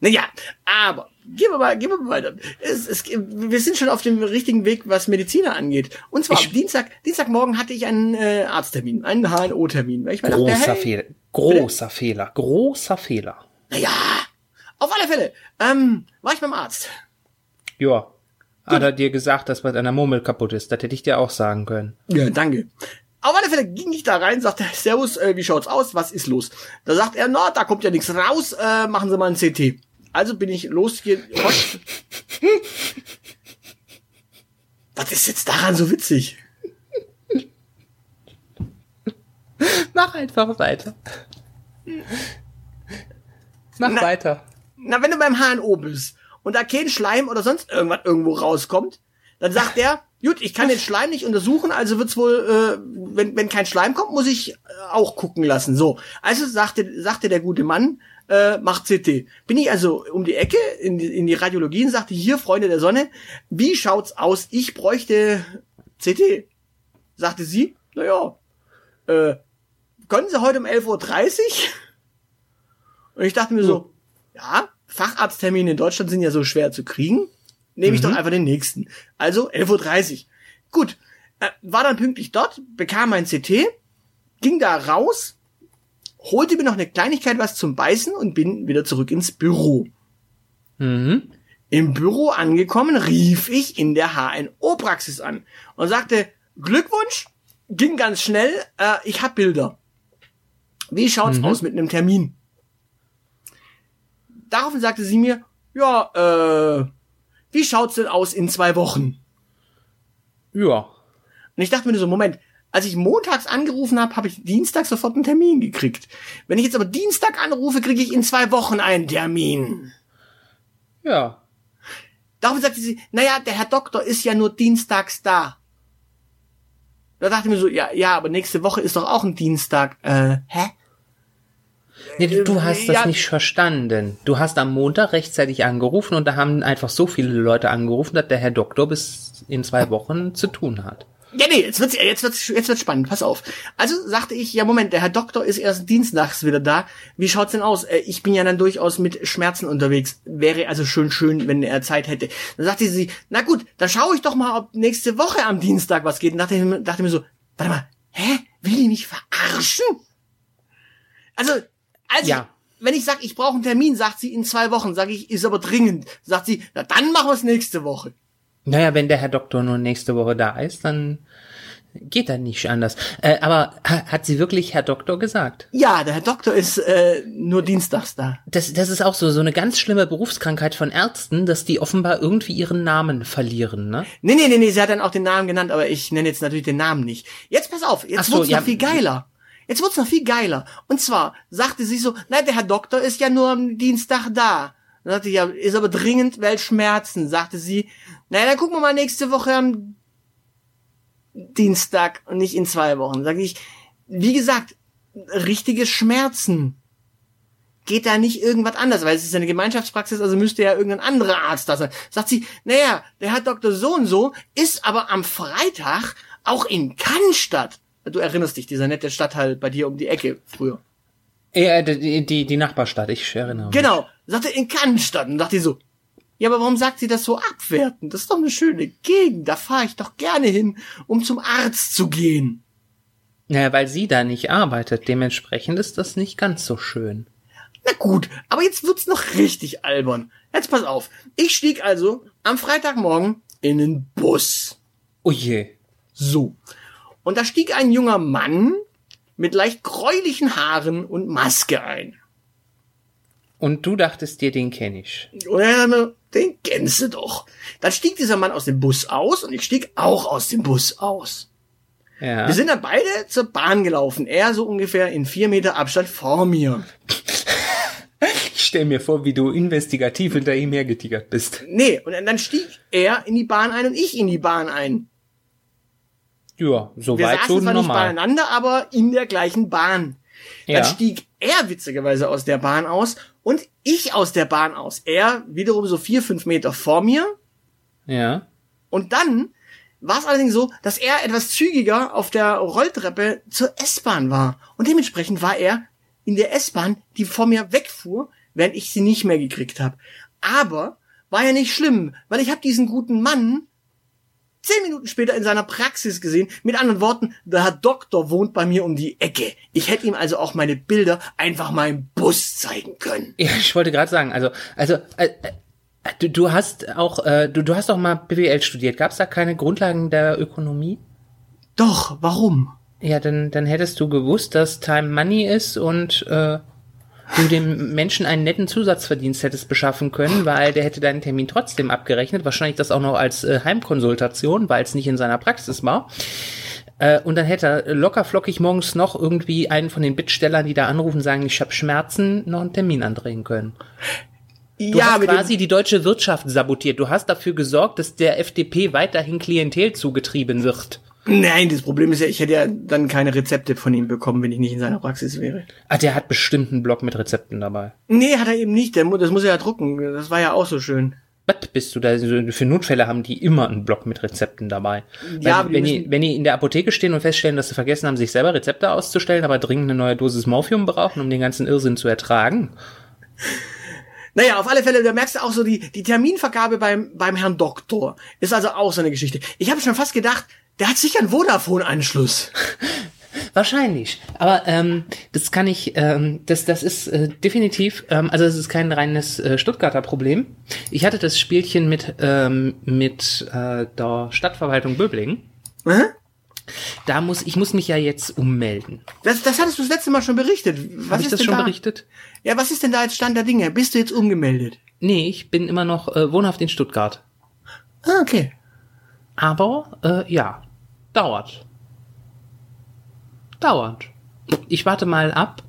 Naja, aber gehen wir mal, gehen wir mal weiter. Es, es, wir sind schon auf dem richtigen Weg, was Mediziner angeht. Und zwar ich, Dienstag, Dienstagmorgen hatte ich einen äh, Arzttermin, einen HNO-Termin. Großer dachte, hey, Fehler, großer bitte? Fehler, großer Fehler. Naja, auf alle Fälle ähm, war ich beim Arzt. Ja. Hat er dir gesagt, dass bei deiner Murmel kaputt ist? Das hätte ich dir auch sagen können. Ja, danke. Auf alle Fälle ging ich da rein, sagte, Servus, äh, wie schaut's aus? Was ist los? Da sagt er, na, da kommt ja nichts raus, äh, machen Sie mal ein CT. Also bin ich losgerutscht. Was ist jetzt daran so witzig? Mach einfach weiter. Mach na, weiter. Na, wenn du beim HNO bist und da kein Schleim oder sonst irgendwas irgendwo rauskommt, dann sagt er, Gut, ich kann den Schleim nicht untersuchen, also wird's wohl, äh, wenn, wenn kein Schleim kommt, muss ich äh, auch gucken lassen. So, also sagte, sagte der gute Mann, äh, macht CT. Bin ich also um die Ecke in die, in die Radiologie und sagte, hier, Freunde der Sonne, wie schaut's aus? Ich bräuchte CT. Sagte sie, naja, äh, können Sie heute um 11.30 Uhr? Und ich dachte mir so, ja, Facharzttermine in Deutschland sind ja so schwer zu kriegen. Nehme ich Mhm. doch einfach den nächsten. Also 11.30 Uhr. Gut. Äh, war dann pünktlich dort, bekam mein CT, ging da raus, holte mir noch eine Kleinigkeit was zum Beißen und bin wieder zurück ins Büro. Mhm. Im Büro angekommen, rief ich in der HNO-Praxis an und sagte, Glückwunsch, ging ganz schnell, äh, ich hab Bilder. Wie schaut's aus mit einem Termin? Daraufhin sagte sie mir, ja, äh, wie schaut's denn aus in zwei Wochen? Ja. Und ich dachte mir so, Moment, als ich montags angerufen habe, habe ich Dienstag sofort einen Termin gekriegt. Wenn ich jetzt aber Dienstag anrufe, kriege ich in zwei Wochen einen Termin. Ja. Daraufhin sagte sie, naja, der Herr Doktor ist ja nur dienstags da. Da dachte ich mir so, ja, ja, aber nächste Woche ist doch auch ein Dienstag. Äh, hä? Nee, du, du hast das ja. nicht verstanden. Du hast am Montag rechtzeitig angerufen und da haben einfach so viele Leute angerufen, dass der Herr Doktor bis in zwei Wochen zu tun hat. Ja, nee, jetzt wird's, jetzt wird's, jetzt wird's spannend, pass auf. Also sagte ich, ja, Moment, der Herr Doktor ist erst dienstags wieder da. Wie schaut's denn aus? Äh, Ich bin ja dann durchaus mit Schmerzen unterwegs. Wäre also schön schön, wenn er Zeit hätte. Dann sagte sie, na gut, dann schaue ich doch mal, ob nächste Woche am Dienstag was geht. Und dachte, ich mir- dachte mir so, warte mal, hä? Will die mich verarschen? Also, also, Ja. wenn ich sag, ich brauche einen Termin, sagt sie in zwei Wochen. Sage ich, ist aber dringend. Sagt sie, na dann machen wir's nächste Woche. Naja, wenn der Herr Doktor nur nächste Woche da ist, dann geht das nicht anders. Äh, aber ha- hat sie wirklich Herr Doktor gesagt? Ja, der Herr Doktor ist äh, nur dienstags da. Das, das ist auch so, so eine ganz schlimme Berufskrankheit von Ärzten, dass die offenbar irgendwie ihren Namen verlieren, ne? Nee, nee, nee, nee, sie hat dann auch den Namen genannt, aber ich nenne jetzt natürlich den Namen nicht. Jetzt pass auf, jetzt so, wird's ja. noch viel geiler. Jetzt wird's noch viel geiler. Und zwar sagte sie so, nein, der Herr Doktor ist ja nur am Dienstag da. Dann sagte ja, ist aber dringend, weil Schmerzen, sagte sie. Naja, dann gucken wir mal nächste Woche am Dienstag und nicht in zwei Wochen. Sag ich, wie gesagt, richtige Schmerzen. Geht da nicht irgendwas anders, weil es ist eine Gemeinschaftspraxis, also müsste ja irgendein anderer Arzt da sein. Sagt sie, naja, der Herr Doktor so und so ist aber am Freitag auch in Cannstatt. Du erinnerst dich, dieser nette Stadtteil bei dir um die Ecke früher. Äh, die, die, die Nachbarstadt, ich erinnere mich. Genau, sagte in Cannstatt und dachte so, ja, aber warum sagt sie das so abwertend? Das ist doch eine schöne Gegend, da fahre ich doch gerne hin, um zum Arzt zu gehen. Naja, weil sie da nicht arbeitet, dementsprechend ist das nicht ganz so schön. Na gut, aber jetzt wird's noch richtig albern. Jetzt pass auf. Ich stieg also am Freitagmorgen in den Bus. Oh je. So. Und da stieg ein junger Mann mit leicht gräulichen Haaren und Maske ein. Und du dachtest dir, den kenne ich. Sagte, den kennst du doch. Dann stieg dieser Mann aus dem Bus aus und ich stieg auch aus dem Bus aus. Ja. Wir sind dann beide zur Bahn gelaufen. Er so ungefähr in vier Meter Abstand vor mir. Ich stell mir vor, wie du investigativ hinter ihm hergetigert bist. Nee, und dann stieg er in die Bahn ein und ich in die Bahn ein. Ja, Wir soweit saßen so zwar nicht normal. beieinander, aber in der gleichen Bahn. Dann Ja. stieg er witzigerweise aus der Bahn aus und ich aus der Bahn aus. Er wiederum so vier, fünf Meter vor mir. Ja. Und dann war es allerdings so, dass er etwas zügiger auf der Rolltreppe zur S-Bahn war. Und dementsprechend war er in der S-Bahn, die vor mir wegfuhr, während ich sie nicht mehr gekriegt habe. Aber war ja nicht schlimm, weil ich habe diesen guten Mann zehn Minuten später in seiner Praxis gesehen. Mit anderen Worten, der Herr Doktor wohnt bei mir um die Ecke. Ich hätte ihm also auch meine Bilder einfach mal im Bus zeigen können. Ja, ich wollte gerade sagen, also, also, äh, äh, du, du hast auch, äh, du, du hast auch mal BWL studiert. Gab es da keine Grundlagen der Ökonomie? Doch, warum? Ja, dann, dann hättest du gewusst, dass Time Money ist und äh, du dem Menschen einen netten Zusatzverdienst hättest beschaffen können, weil der hätte deinen Termin trotzdem abgerechnet. Wahrscheinlich das auch noch als äh, Heimkonsultation, weil es nicht in seiner Praxis war. Äh, und dann hätte er locker flockig morgens noch irgendwie einen von den Bittstellern, die da anrufen, sagen, ich habe Schmerzen, noch einen Termin andrehen können. Du hast mit dem- quasi die deutsche Wirtschaft sabotiert. Du hast dafür gesorgt, dass der FDP weiterhin Klientel zugetrieben wird. Nein, das Problem ist ja, ich hätte ja dann keine Rezepte von ihm bekommen, wenn ich nicht in seiner Praxis wäre. Ah, der hat bestimmt einen Blog mit Rezepten dabei. Nee, hat er eben nicht. Der, das muss er ja drucken. Das war ja auch so schön. Was bist du da? Für Notfälle haben die immer einen Block mit Rezepten dabei. Ja, Weil, wenn, die, wenn die in der Apotheke stehen und feststellen, dass sie vergessen haben, sich selber Rezepte auszustellen, aber dringend eine neue Dosis Morphium brauchen, um den ganzen Irrsinn zu ertragen, Naja, auf alle Fälle, da merkst du auch so die, die Terminvergabe beim, beim Herrn Doktor. Ist also auch so eine Geschichte. Ich habe schon fast gedacht, der hat sicher einen Vodafone-Anschluss. Wahrscheinlich. Aber ähm, das kann ich, ähm, das, das ist äh, definitiv, ähm, also es ist kein reines äh, Stuttgarter Problem. Ich hatte das Spielchen mit, ähm, mit äh, der Stadtverwaltung Böblingen. Hä? Da muss, ich muss mich ja jetzt ummelden. Das, das hattest du das letzte Mal schon berichtet. Was ich ist das denn schon da? berichtet? Ja, was ist denn da jetzt Stand der Dinge? Bist du jetzt umgemeldet? Nee, ich bin immer noch äh, wohnhaft in Stuttgart. Ah, okay. Aber äh, ja, dauert. Dauert. Ich warte mal ab.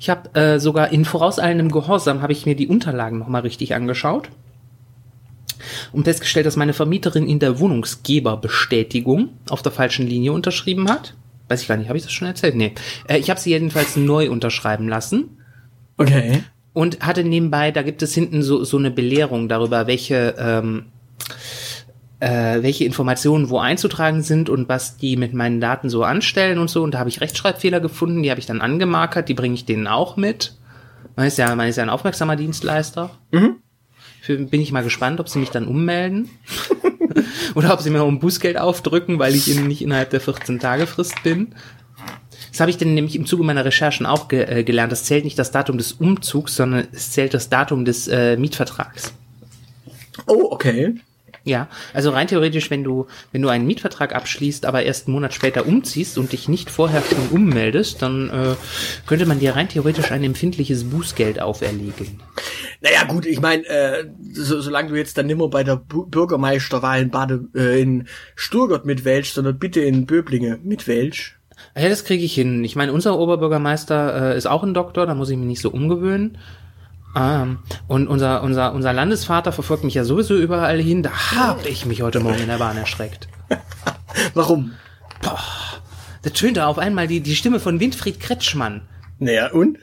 Ich habe äh, sogar in vorauseilendem Gehorsam habe ich mir die Unterlagen noch mal richtig angeschaut und festgestellt, dass meine Vermieterin in der Wohnungsgeberbestätigung auf der falschen Linie unterschrieben hat. Weiß ich gar nicht, habe ich das schon erzählt? Nee. Äh, ich habe sie jedenfalls neu unterschreiben lassen Okay. und hatte nebenbei, da gibt es hinten so, so eine Belehrung darüber, welche, ähm, äh, welche Informationen wo einzutragen sind und was die mit meinen Daten so anstellen und so. Und da habe ich Rechtschreibfehler gefunden, die habe ich dann angemarkert, die bringe ich denen auch mit. Man ist ja, man ist ja ein aufmerksamer Dienstleister. Für, bin ich mal gespannt, ob sie mich dann ummelden. Oder ob sie mir um Bußgeld aufdrücken, weil ich ihnen nicht innerhalb der 14 Tage Frist bin. Das habe ich dann nämlich im Zuge meiner Recherchen auch ge äh, gelernt. Das zählt nicht das Datum des Umzugs, sondern es zählt das Datum des äh, Mietvertrags. Oh, okay. Ja, also rein theoretisch, wenn du, wenn du einen Mietvertrag abschließt, aber erst einen Monat später umziehst und dich nicht vorher schon ummeldest, dann äh, könnte man dir rein theoretisch ein empfindliches Bußgeld auferlegen. Naja, gut, ich meine, äh, so, solange du jetzt dann nimmer bei der Bu Bürgermeisterwahl in Bade, äh, in Sturgott mitwählst, sondern bitte in Böblinge mitwählst. Ja, das kriege ich hin. Ich meine, unser Oberbürgermeister äh, ist auch ein Doktor, da muss ich mich nicht so umgewöhnen. Ähm, und unser, unser, unser Landesvater verfolgt mich ja sowieso überall hin. Da habe ich mich heute Morgen in der Bahn erschreckt. Warum? Da tönte auf einmal die, die Stimme von Winfried Kretschmann Naja, und?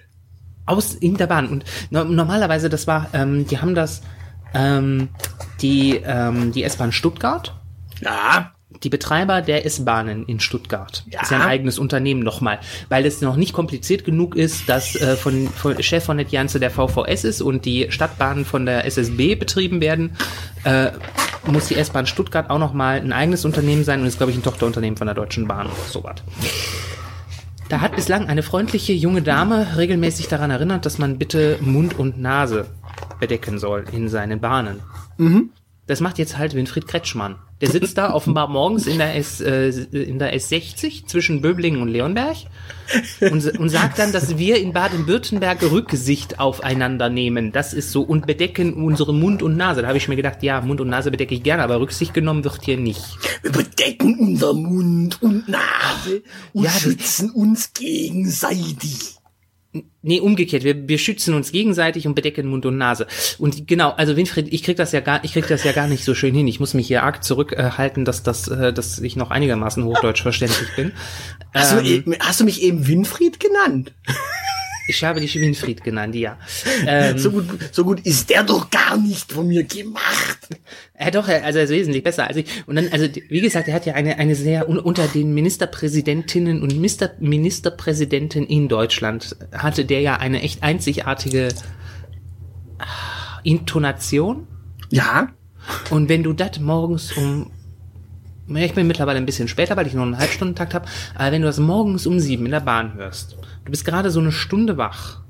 aus in der Bahn. Und no, normalerweise, das war, ähm, die haben das, ähm, die, ähm, die S-Bahn Stuttgart, Ja. Die Betreiber der S-Bahnen in Stuttgart. Ja. Ist ja ein eigenes Unternehmen nochmal, weil es noch nicht kompliziert genug ist, dass äh, von, von Chef von der Janze der VVS ist und die Stadtbahnen von der SSB betrieben werden, äh, muss die S-Bahn Stuttgart auch nochmal ein eigenes Unternehmen sein und ist, glaube ich, ein Tochterunternehmen von der Deutschen Bahn oder sowas. Da hat bislang eine freundliche junge Dame regelmäßig daran erinnert, dass man bitte Mund und Nase bedecken soll in seinen Bahnen. Das macht jetzt halt Winfried Kretschmann. Der sitzt da offenbar morgens in der, S, äh, in der S60 zwischen Böblingen und Leonberg und, und sagt dann, dass wir in Baden-Württemberg Rücksicht aufeinander nehmen. Das ist so und bedecken unsere Mund und Nase. Da habe ich mir gedacht, ja, Mund und Nase bedecke ich gerne, aber Rücksicht genommen wird hier nicht. Wir bedecken unser Mund und Nase und Ja, schützen uns gegenseitig. Nee, umgekehrt. Wir, wir schützen uns gegenseitig und bedecken Mund und Nase. Und genau, also Winfried, ich krieg das ja gar, ich krieg das ja gar nicht so schön hin. Ich muss mich hier arg zurückhalten, dass das, äh, dass ich noch einigermaßen hochdeutsch verständlich bin. Hast, Ähm, du, eben, hast du mich eben Winfried genannt? Ich habe dich Winfried genannt, ja. Ähm, So gut, so gut ist der doch gar nicht von mir gemacht. Ja, doch, also er ist wesentlich besser als ich. Und dann, also wie gesagt, er hat ja eine, eine sehr, un, unter den Ministerpräsidentinnen und Mister, Ministerpräsidenten in Deutschland hatte der ja eine echt einzigartige ah, Intonation. Ja? Und wenn du das morgens um, ich bin mittlerweile ein bisschen später, weil ich nur einen Halbstundentakt habe, aber wenn du das morgens um sieben in der Bahn hörst, du bist gerade so eine Stunde wach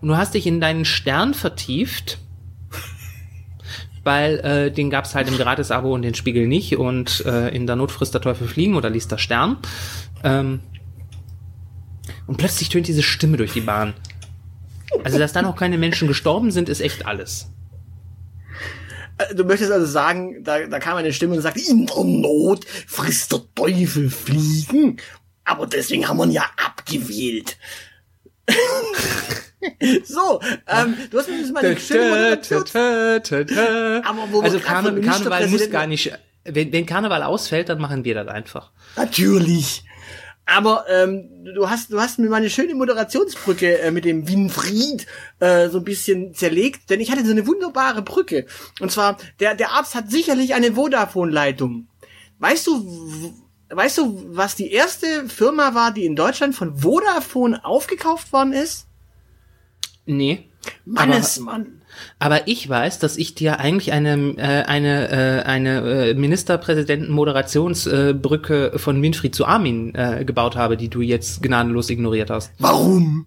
und du hast dich in deinen Stern vertieft, weil äh, den gab's halt im Gratis-Abo und den Spiegel nicht und äh, in der Not frisst der Teufel fliegen oder liest der Stern. Ähm, und plötzlich tönt diese Stimme durch die Bahn. Also, dass da noch keine Menschen gestorben sind, ist echt alles. Äh, Du möchtest also sagen, da, da kam eine Stimme und sagte, in der Not frisst der Teufel Fliegen. Aber deswegen haben wir ihn ja abgewählt. so, ähm, du hast mir jetzt mal eine schöne. Aber wo also Karne Karneval muss gar nicht. Wenn, wenn Karneval ausfällt, dann machen wir das einfach. Natürlich. Aber ähm, du hast du hast mir mal eine schöne Moderationsbrücke äh, mit dem Winfried äh, so ein bisschen zerlegt, denn ich hatte so eine wunderbare Brücke. Und zwar der der Arzt hat sicherlich eine Vodafone-Leitung. Weißt du weißt du, was die erste Firma war, die in Deutschland von Vodafone aufgekauft worden ist? Nee. Mannesmann. Aber ich weiß, dass ich dir eigentlich eine äh, eine äh, eine äh, Ministerpräsidenten-Moderationsbrücke äh, von Winfried zu Armin äh, gebaut habe, die du jetzt gnadenlos ignoriert hast. Warum?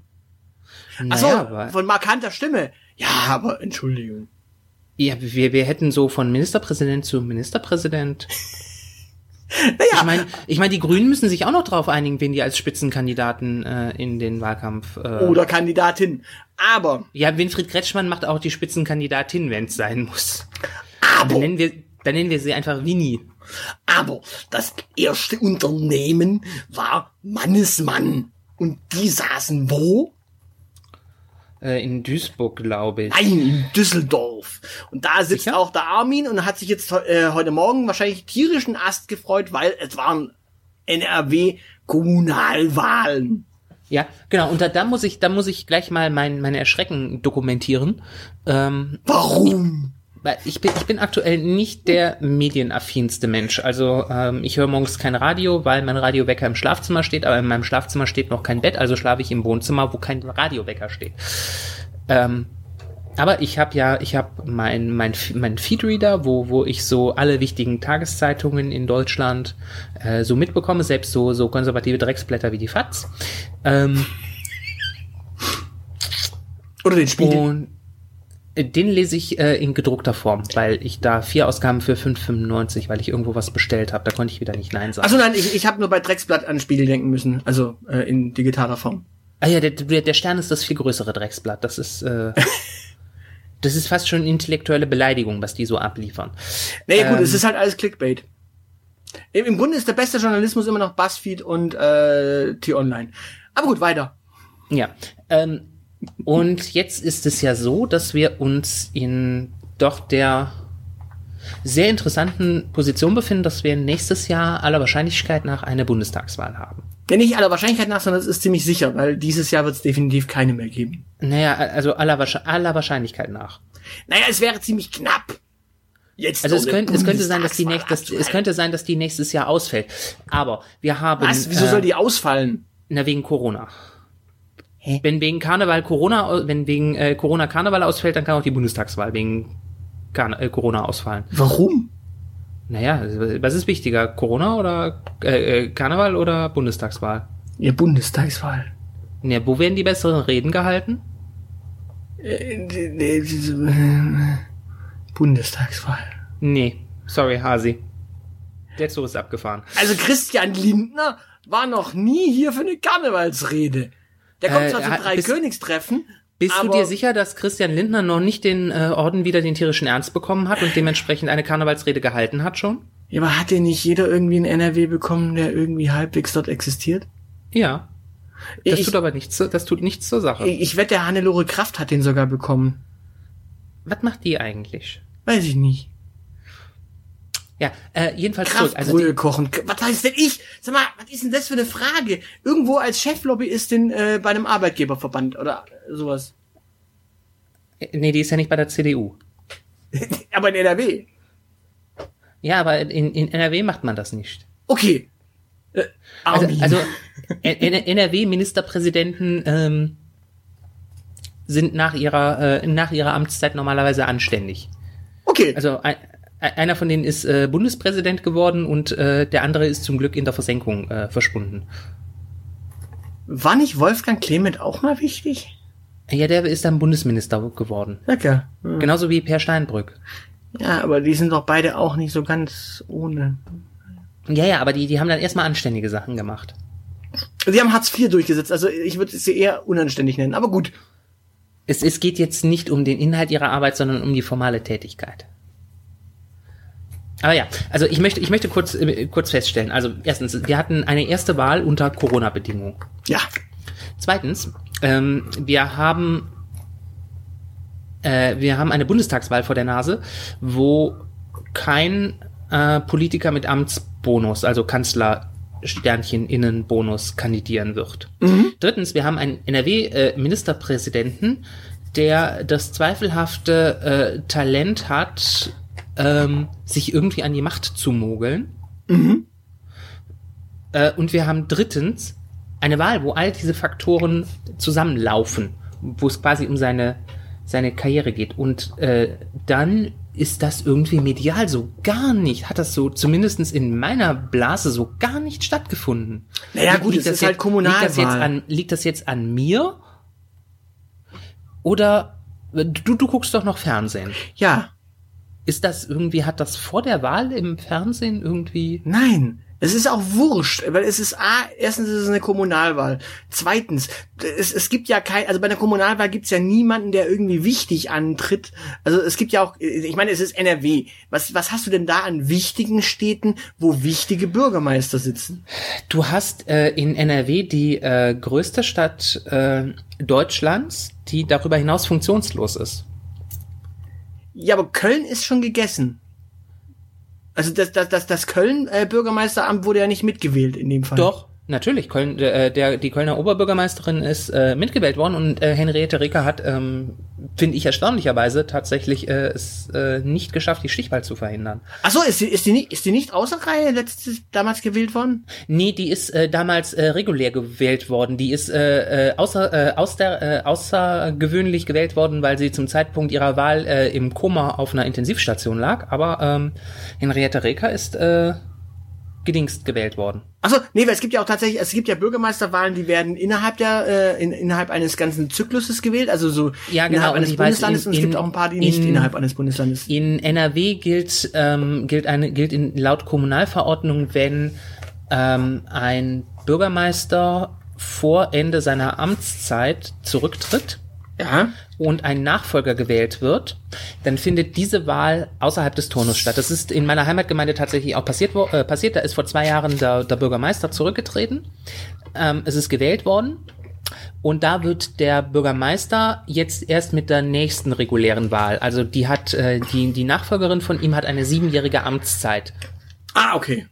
Naja, von markanter Stimme. Ja, aber Entschuldigung. ja, wir, wir hätten so von Ministerpräsident zu Ministerpräsident. Naja, Ich meine, ich mein, die Grünen müssen sich auch noch drauf einigen, wen die als Spitzenkandidaten äh, in den Wahlkampf. Äh, oder Kandidatin. Aber, ja, Winfried Kretschmann macht auch die Spitzenkandidatin, wenn es sein muss. aber, Dann nennen wir, dann nennen wir sie einfach Winnie. aber, das erste Unternehmen war Mannesmann. Und die saßen wo? Äh, in Duisburg, glaube ich. Nein, in Düsseldorf. Und da sitzt Sicher? auch der Armin und hat sich jetzt äh, heute Morgen wahrscheinlich tierischen Ast gefreut, weil es waren NRW-Kommunalwahlen. Ja, genau. Und da, da muss ich, da muss ich gleich mal mein, meine Erschrecken dokumentieren. Ähm, Warum? Weil ich bin, ich bin aktuell nicht der medienaffinste Mensch. Also ähm, ich höre morgens kein Radio, weil mein Radiowecker im Schlafzimmer steht, aber in meinem Schlafzimmer steht noch kein Bett, also schlafe ich im Wohnzimmer, wo kein Radiowecker steht. Ähm, aber ich habe ja, ich habe mein mein mein Feedreader, wo wo ich so alle wichtigen Tageszeitungen in Deutschland äh, so mitbekomme, selbst so so konservative Drecksblätter wie die FAZ. Ähm, Oder den Spiegel. und den lese ich äh, in gedruckter Form, weil ich da vier Ausgaben für 5,95, weil ich irgendwo was bestellt habe. Da konnte ich wieder nicht Nein sagen. Achso, nein, ich, ich habe nur bei Drecksblatt an Spiegel denken müssen. Also äh, in digitaler Form. ah ja, der, der der Stern ist das viel größere Drecksblatt. Das ist äh, das ist fast schon intellektuelle Beleidigung, was die so abliefern. Nee, gut, Ähm. es ist halt alles Clickbait. Im, Im Grunde ist der beste Journalismus immer noch BuzzFeed und äh, T-Online. Aber gut, weiter. Ja. Ähm, und jetzt ist es ja so, dass wir uns in doch der sehr interessanten Position befinden, dass wir nächstes Jahr aller Wahrscheinlichkeit nach eine Bundestagswahl haben. Ja, nicht aller Wahrscheinlichkeit nach, sondern es ist ziemlich sicher, weil dieses Jahr wird es definitiv keine mehr geben. Naja, also aller, aller Wahrscheinlichkeit nach. Naja, es wäre ziemlich knapp. Jetzt Also es könnte, es könnte sein, dass die nächste, es könnte sein, dass die nächstes Jahr ausfällt. Aber wir haben, Was? Wieso äh, soll die ausfallen? na wegen Corona. Wenn wegen Karneval Corona, wenn wegen äh, Corona Karneval ausfällt, dann kann auch die Bundestagswahl wegen Karne äh, Corona ausfallen. Warum? Naja, was ist wichtiger, Corona oder äh, äh, Karneval oder Bundestagswahl? Ja, Bundestagswahl. Ja, wo werden die besseren Reden gehalten? Äh, äh, Bundestagswahl. Nee, sorry, Hasi. Der Zug ist abgefahren. Also Christian Lindner war noch nie hier für eine Karnevalsrede. Der kommt Äh, zwar zu hat- drei bist- aber du dir sicher, dass Christian Lindner noch nicht den äh, Orden wieder den tierischen Ernst bekommen hat und dementsprechend eine Karnevalsrede gehalten hat schon? Ja, aber hat denn nicht jeder irgendwie einen NRW bekommen, der irgendwie halbwegs dort existiert? Ja. Das ich, tut aber nichts, das tut nichts zur Sache. ich, ich wette, der Hannelore Kraft hat den sogar bekommen. Was macht die eigentlich? Weiß ich nicht. Ja, äh, jedenfalls zurück. Also die, kochen. Was heißt denn ich? Sag mal, was ist denn das für eine Frage? Irgendwo als Cheflobbyistin äh, bei einem Arbeitgeberverband oder sowas. äh, nee, die ist ja nicht bei der CDU. Aber in NRW. Ja, aber in, in NRW macht man das nicht. Okay. Äh, Also, also NRW-Ministerpräsidenten ähm, sind nach ihrer äh, nach ihrer Amtszeit normalerweise anständig. okay. Also ein, einer von denen ist äh, Bundespräsident geworden und äh, der andere ist zum Glück in der Versenkung äh, verschwunden. War nicht Wolfgang Clement auch mal wichtig? Ja, der ist dann Bundesminister geworden. Ja. Hm. Genauso wie Per Steinbrück. Ja, aber die sind doch beide auch nicht so ganz ohne. Ja, ja, aber die, die haben dann erstmal anständige Sachen gemacht. Sie haben Hartz IV durchgesetzt, also ich würde sie eher unanständig nennen. Aber gut. Es, es geht jetzt nicht um den Inhalt ihrer Arbeit, sondern um die formale Tätigkeit. Aber ja, also ich möchte, ich möchte kurz, äh, kurz feststellen. Also erstens, wir hatten eine erste Wahl unter Corona-Bedingungen. Ja. Zweitens, ähm, wir haben äh, wir haben eine Bundestagswahl vor der Nase, wo kein äh, Politiker mit Amtsbonus, also Kanzler Sternchen innen Bonus kandidieren wird. Drittens, wir haben einen NRW-Ministerpräsidenten, der das zweifelhafte äh, Talent hat, ähm, sich irgendwie an die Macht zu mogeln. Äh, und wir haben drittens eine Wahl, wo all diese Faktoren zusammenlaufen, wo es quasi um seine, seine Karriere geht. Und äh, dann ist das irgendwie medial so gar nicht, hat das so zumindestens in meiner Blase so gar nicht stattgefunden. Naja, gut, liegt es ist halt Kommunalwahl. Liegt das, jetzt an, liegt das jetzt an mir? Oder du, du guckst doch noch Fernsehen. Ja. Ist das irgendwie, hat das vor der Wahl im Fernsehen irgendwie? Nein. Es ist auch wurscht, weil es ist A, erstens ist es eine Kommunalwahl. Zweitens, es, es gibt ja kein, also bei einer Kommunalwahl gibt es ja niemanden, der irgendwie wichtig antritt. Also es gibt ja auch, ich meine, es ist NRW. Was, was hast du denn da an wichtigen Städten, wo wichtige Bürgermeister sitzen? Du hast äh, in NRW die äh, größte Stadt äh, Deutschlands, die darüber hinaus funktionslos ist. Ja, aber Köln ist schon gegessen. Also das, das, das, das Köln-Bürgermeisteramt wurde ja nicht mitgewählt in dem Fall. Doch, Natürlich, Köln, äh, der, die Kölner Oberbürgermeisterin ist äh, mitgewählt worden und äh, Henriette Reker hat, ähm, finde ich erstaunlicherweise, tatsächlich äh, es äh, nicht geschafft, die Stichwahl zu verhindern. Ach so, ist die, ist die nicht, ist die nicht außer Reihe letztes, damals gewählt worden? Nee, die ist äh, damals äh, regulär gewählt worden. Die ist äh, äh, außer, äh, aus der, äh, außergewöhnlich gewählt worden, weil sie zum Zeitpunkt ihrer Wahl äh, im Koma auf einer Intensivstation lag. Aber ähm, Henriette Reker ist äh, gedingst gewählt worden. Achso, nee, weil es gibt ja auch tatsächlich, es gibt ja Bürgermeisterwahlen, die werden innerhalb der, äh, in, innerhalb eines ganzen Zykluses gewählt, also so ja, genau, innerhalb eines Bundeslandes in, und es gibt auch ein paar, die in, nicht innerhalb eines Bundeslandes. In NRW gilt, ähm, gilt eine, gilt in, laut Kommunalverordnung, wenn ähm, ein Bürgermeister vor Ende seiner Amtszeit zurücktritt ja. und ein Nachfolger gewählt wird, dann findet diese Wahl außerhalb des Turnus statt. Das ist in meiner Heimatgemeinde tatsächlich auch passiert. Äh, passiert. Da ist vor zwei Jahren der, der Bürgermeister zurückgetreten. Ähm, es ist gewählt worden. Und da wird der Bürgermeister jetzt erst mit der nächsten regulären Wahl, also die hat, äh, die, die Nachfolgerin von ihm hat eine siebenjährige Amtszeit. Ah, okay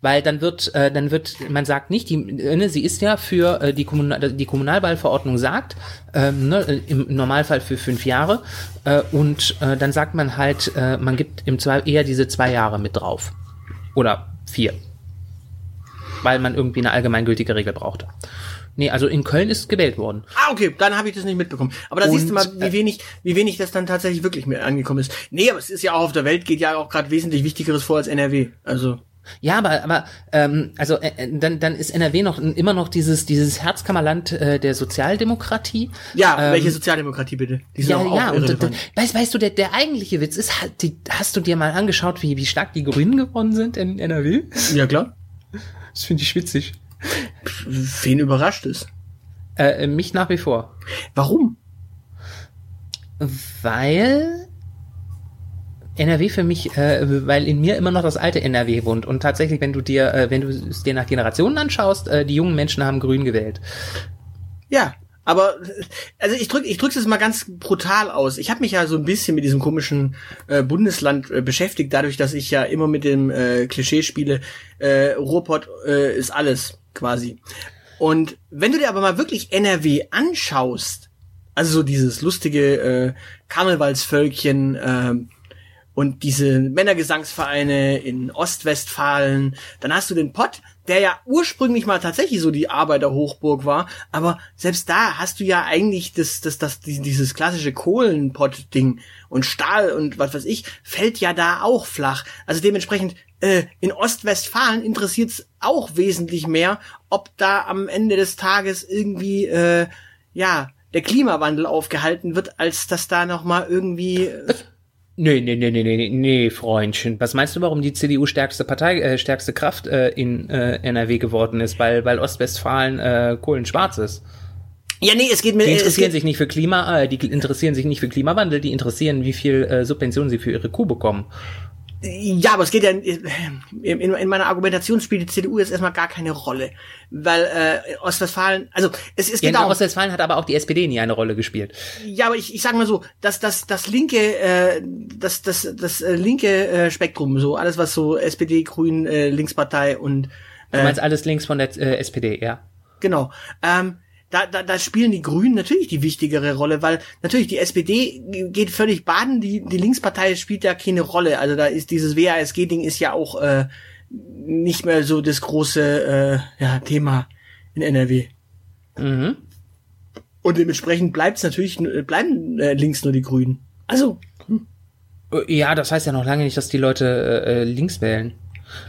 weil dann wird, äh, dann wird, man sagt nicht, die, ne, sie ist ja für äh, die, Kommunal, die Kommunalwahlverordnung sagt, ähm, ne, im Normalfall für fünf Jahre äh, und äh, dann sagt man halt, äh, man gibt im zwei, eher diese zwei Jahre mit drauf oder vier, weil man irgendwie eine allgemeingültige Regel brauchte. Nee, also in Köln ist gewählt worden. Ah, okay, dann habe ich das nicht mitbekommen. Aber da und, siehst du mal, wie äh, wenig, wie wenig das dann tatsächlich wirklich mehr angekommen ist. Nee, aber es ist ja auch auf der Welt geht ja auch gerade wesentlich Wichtigeres vor als NRW. Also ja, aber aber ähm, also äh, äh dann dann ist NRW noch immer noch dieses dieses Herzkammerland äh, der Sozialdemokratie. Ja, ähm, welche Sozialdemokratie bitte? Die sind ja, auch ja. Und, da, weißt weißt du der der eigentliche Witz ist, die, hast du dir mal angeschaut, wie wie stark die Grünen geworden sind in NRW? Ja klar. Das finde ich witzig. Wen überrascht es? Äh, mich nach wie vor. Warum? Weil NRW für mich, äh, weil in mir immer noch das alte NRW wohnt. Und tatsächlich, wenn du dir, äh, wenn du es dir nach Generationen anschaust, äh, die jungen Menschen haben grün gewählt. Ja, aber also ich drück ich drück's jetzt mal ganz brutal aus. Ich habe mich ja so ein bisschen mit diesem komischen äh, Bundesland äh, beschäftigt, dadurch, dass ich ja immer mit dem äh, Klischee spiele, äh, Ruhrpott äh, ist alles quasi. Und wenn du dir aber mal wirklich NRW anschaust, also so dieses lustige äh, Karnevalsvölkchen, äh, und diese Männergesangsvereine in Ostwestfalen. Dann hast du den Pott, der ja ursprünglich mal tatsächlich so die Arbeiterhochburg war, aber selbst da hast du ja eigentlich das, das, das, dieses klassische Kohlenpott-Ding und Stahl und was weiß ich, fällt ja da auch flach. Also dementsprechend, äh, in Ostwestfalen interessiert's auch wesentlich mehr, ob da am Ende des Tages irgendwie, äh, ja, der Klimawandel aufgehalten wird, als dass da nochmal irgendwie. Äh, Nee, nee, nee, nee, nee, nee, Freundchen. Was meinst du, warum die CDU stärkste Partei, äh, stärkste Kraft äh, in äh, NRW geworden ist? Weil, weil Ostwestfalen äh, kohlenschwarz ist. Ja, nee, es geht mir. Die interessieren sich nicht für Klima, äh, die interessieren sich nicht für Klimawandel, die interessieren, wie viel äh, Subventionen sie für ihre Kuh bekommen. Ja, aber es geht ja in, in, in meiner Argumentation spielt die CDU jetzt erstmal gar keine Rolle, weil äh, Ostwestfalen, also es, geht ja, in Ostwestfalen hat aber auch die SPD nie eine Rolle gespielt. Ja, aber ich, ich sage mal so, dass das das linke äh, das das das äh, linke äh, Spektrum, so alles was so SPD, Grün, äh, Linkspartei und äh, Du meinst alles links von der äh, SPD, ja? Genau. Ähm, da, da, da spielen die Grünen natürlich die wichtigere Rolle, weil natürlich die SPD geht völlig baden, die, die Linkspartei spielt da keine Rolle. Also da ist dieses WASG-Ding ist ja auch äh, nicht mehr so das große äh, ja, Thema in NRW. Mhm. Und dementsprechend bleibt es natürlich, äh, bleiben äh, links nur die Grünen. Also. Hm. Ja, das heißt ja noch lange nicht, dass die Leute äh, links wählen.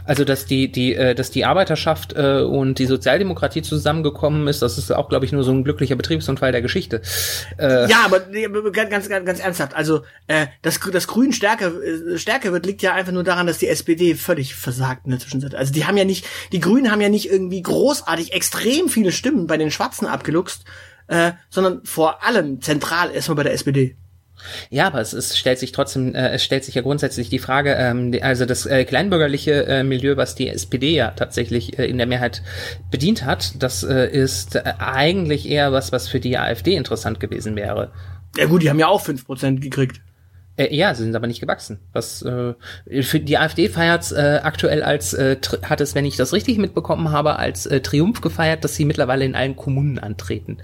Also dass die die äh, dass die Arbeiterschaft äh, und die Sozialdemokratie zusammengekommen ist, das ist auch glaube ich nur so ein glücklicher Betriebsunfall der Geschichte. Äh, ja, aber ganz ganz ganz ernsthaft. Also äh, dass das Grün stärker äh, stärker wird, liegt ja einfach nur daran, dass die SPD völlig versagt in der Zwischenzeit. Also die haben ja nicht die Grünen haben ja nicht irgendwie großartig extrem viele Stimmen bei den Schwarzen abgeluchst, äh, sondern vor allem zentral erstmal bei der SPD. Ja, aber es, es stellt sich trotzdem, äh, es stellt sich ja grundsätzlich die Frage, ähm, also das äh, kleinbürgerliche äh, Milieu, was die SPD ja tatsächlich äh, in der Mehrheit bedient hat, das äh, ist äh, eigentlich eher was, was für die AfD interessant gewesen wäre. Ja gut, die haben ja auch fünf Prozent gekriegt. Äh, ja, sie sind aber nicht gewachsen. Was äh, für die AfD feiert äh, aktuell als äh, hat es, wenn ich das richtig mitbekommen habe, als äh, Triumph gefeiert, dass sie mittlerweile in allen Kommunen antreten.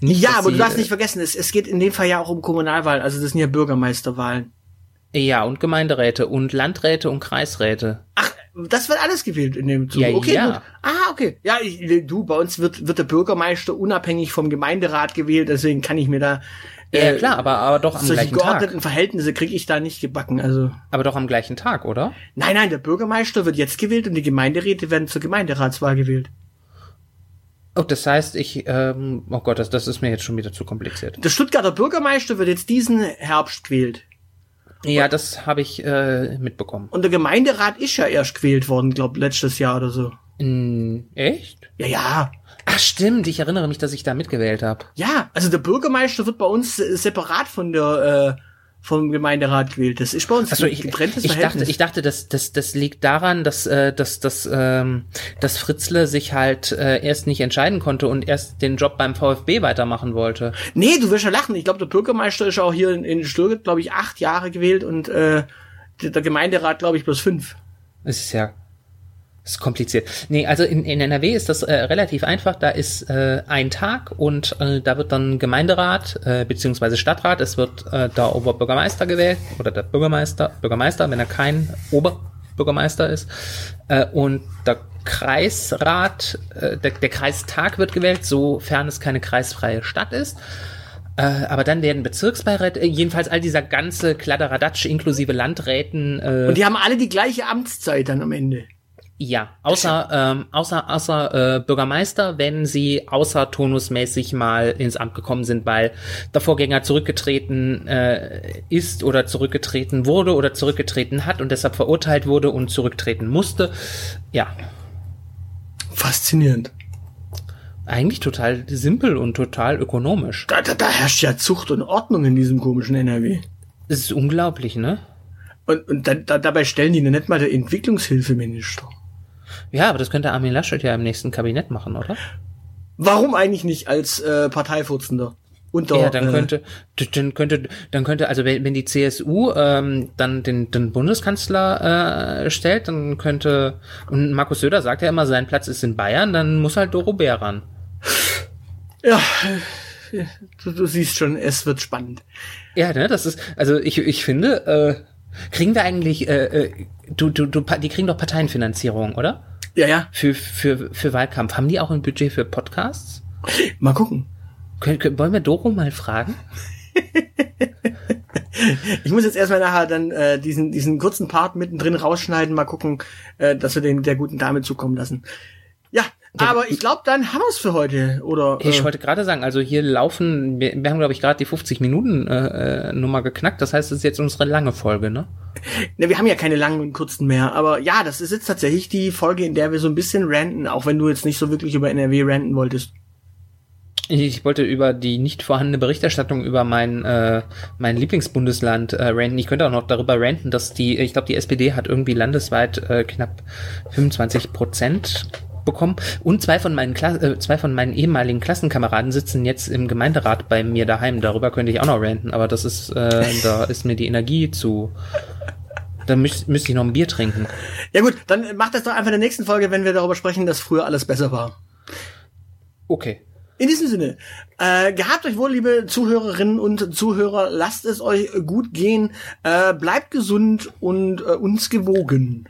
Nicht, ja, aber sie, du darfst nicht vergessen, es, es geht in dem Fall ja auch um Kommunalwahlen, also das sind ja Bürgermeisterwahlen. Ja, und Gemeinderäte und Landräte und Kreisräte. Ach, das wird alles gewählt in dem Zug. Ja, okay, ja. Gut. Ah, okay. Ja, ich, du, bei uns wird, wird der Bürgermeister unabhängig vom Gemeinderat gewählt, deswegen kann ich mir da ja, äh, klar, aber, aber doch am gleichen Tag. Solche geordneten Verhältnisse kriege ich da nicht gebacken, also. Aber doch am gleichen Tag, oder? Nein, nein, der Bürgermeister wird jetzt gewählt und die Gemeinderäte werden zur Gemeinderatswahl gewählt. Oh, das heißt, ich, ähm, oh Gott, das, das ist mir jetzt schon wieder zu kompliziert. Der Stuttgarter Bürgermeister wird jetzt diesen Herbst gewählt. Ja, das habe ich äh, mitbekommen. Und der Gemeinderat ist ja erst gewählt worden, glaub letztes Jahr oder so. Mm, echt? Ja, ja. Ach stimmt, ich erinnere mich, dass ich da mitgewählt habe. Ja, also der Bürgermeister wird bei uns separat von der äh, vom Gemeinderat gewählt. Das ist bei uns also ich, getrenntes ich Verhältnis. Dachte, ich dachte, das, das, das liegt daran, dass, äh, dass, dass, ähm, dass Fritzle sich halt äh, erst nicht entscheiden konnte und erst den Job beim VfB weitermachen wollte. Nee, du wirst ja lachen. Ich glaube, der Bürgermeister ist auch hier in, in Stürget, glaube ich, acht Jahre gewählt und äh, der Gemeinderat, glaube ich, bloß fünf. Es ist ja ist kompliziert. Nee, also in, in NRW ist das äh, relativ einfach. Da ist äh, ein Tag und äh, da wird dann Gemeinderat äh, beziehungsweise Stadtrat. Es wird äh, der Oberbürgermeister gewählt oder der Bürgermeister, Bürgermeister, wenn er kein Oberbürgermeister ist. Äh, und der Kreisrat, äh, der, der Kreistag wird gewählt, sofern es keine kreisfreie Stadt ist. Äh, aber dann werden Bezirksbeiräte, äh, jedenfalls all dieser ganze Kladderadatsch inklusive Landräten. Äh, und die haben alle die gleiche Amtszeit dann am Ende. Ja, außer ähm, außer außer äh, Bürgermeister, wenn sie außer tonusmäßig mal ins Amt gekommen sind, weil der Vorgänger zurückgetreten äh, ist oder zurückgetreten wurde oder zurückgetreten hat und deshalb verurteilt wurde und zurücktreten musste. Ja. Faszinierend. Eigentlich total simpel und total ökonomisch. Da, da, da herrscht ja Zucht und Ordnung in diesem komischen NRW. Das ist unglaublich, ne? Und, und da, da, dabei stellen die nicht mal der Entwicklungshilfeminister. Ja, aber das könnte Armin Laschet ja im nächsten Kabinett machen, oder? Warum eigentlich nicht als äh, Parteivorsitzender? Unter, ja, dann äh, könnte, dann könnte, dann könnte, also wenn, wenn die CSU ähm, dann den, den Bundeskanzler äh, stellt, dann könnte, und Markus Söder sagt ja immer, sein Platz ist in Bayern, dann muss halt Doro Bär ran. Ja, du, du siehst schon, es wird spannend. Ja, ne, das ist, also ich, ich finde, äh, kriegen wir eigentlich, äh, äh, du, du, du, die kriegen doch Parteienfinanzierung, oder? Ja, ja. Für, für, für Wahlkampf. Haben die auch ein Budget für Podcasts? Mal gucken. Können, können, wollen wir Doro mal fragen? ich muss jetzt erstmal nachher dann äh, diesen, diesen kurzen Part mittendrin rausschneiden, mal gucken, äh, dass wir den der guten Dame zukommen lassen. Aber ich glaube, dann haben wir es für heute, oder? Ich äh, wollte gerade sagen, also hier laufen, wir, wir haben, glaube ich, gerade die 50 Minuten äh, äh, Nummer geknackt. Das heißt, es ist jetzt unsere lange Folge, ne? Ne, wir haben ja keine langen und kurzen mehr. Aber ja, das ist jetzt tatsächlich die Folge, in der wir so ein bisschen ranten, auch wenn du jetzt nicht so wirklich über NRW ranten wolltest. Ich wollte über die nicht vorhandene Berichterstattung über mein äh, mein Lieblingsbundesland äh, ranten. Ich könnte auch noch darüber ranten, dass die, ich glaube, die SPD hat irgendwie landesweit äh, knapp 25 Prozent bekommen. Und zwei von meinen Kla äh, zwei von meinen ehemaligen Klassenkameraden sitzen jetzt im Gemeinderat bei mir daheim. Darüber könnte ich auch noch ranten, aber das ist, äh, da ist mir die Energie zu. Da müsste müsst ich noch ein Bier trinken. Ja gut, dann macht das doch einfach in der nächsten Folge, wenn wir darüber sprechen, dass früher alles besser war. Okay. In diesem Sinne, äh, gehabt euch wohl, liebe Zuhörerinnen und Zuhörer, lasst es euch gut gehen, äh, bleibt gesund und äh, uns gewogen.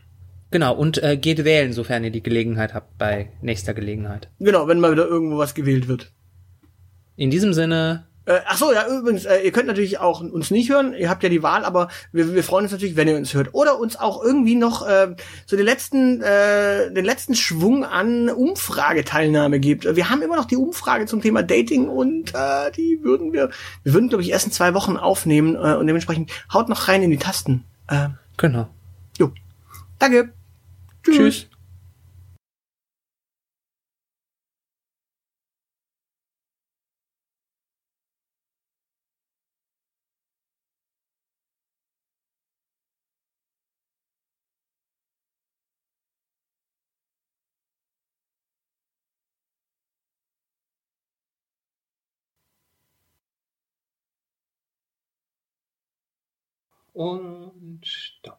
Genau, und äh, geht wählen, sofern ihr die Gelegenheit habt, bei nächster Gelegenheit. Genau, wenn mal wieder irgendwo was gewählt wird. In diesem Sinne. Äh, ach so, ja, übrigens, äh, ihr könnt natürlich auch uns nicht hören, ihr habt ja die Wahl, aber wir, wir freuen uns natürlich, wenn ihr uns hört. Oder uns auch irgendwie noch äh, so den letzten, äh, den letzten Schwung an Umfrageteilnahme gibt. Wir haben immer noch die Umfrage zum Thema Dating und äh, die würden wir, wir würden, glaube ich, erst in zwei Wochen aufnehmen äh, und dementsprechend haut noch rein in die Tasten. Äh, genau. Jo. Danke. Tschüss. Tschüss. und stopp.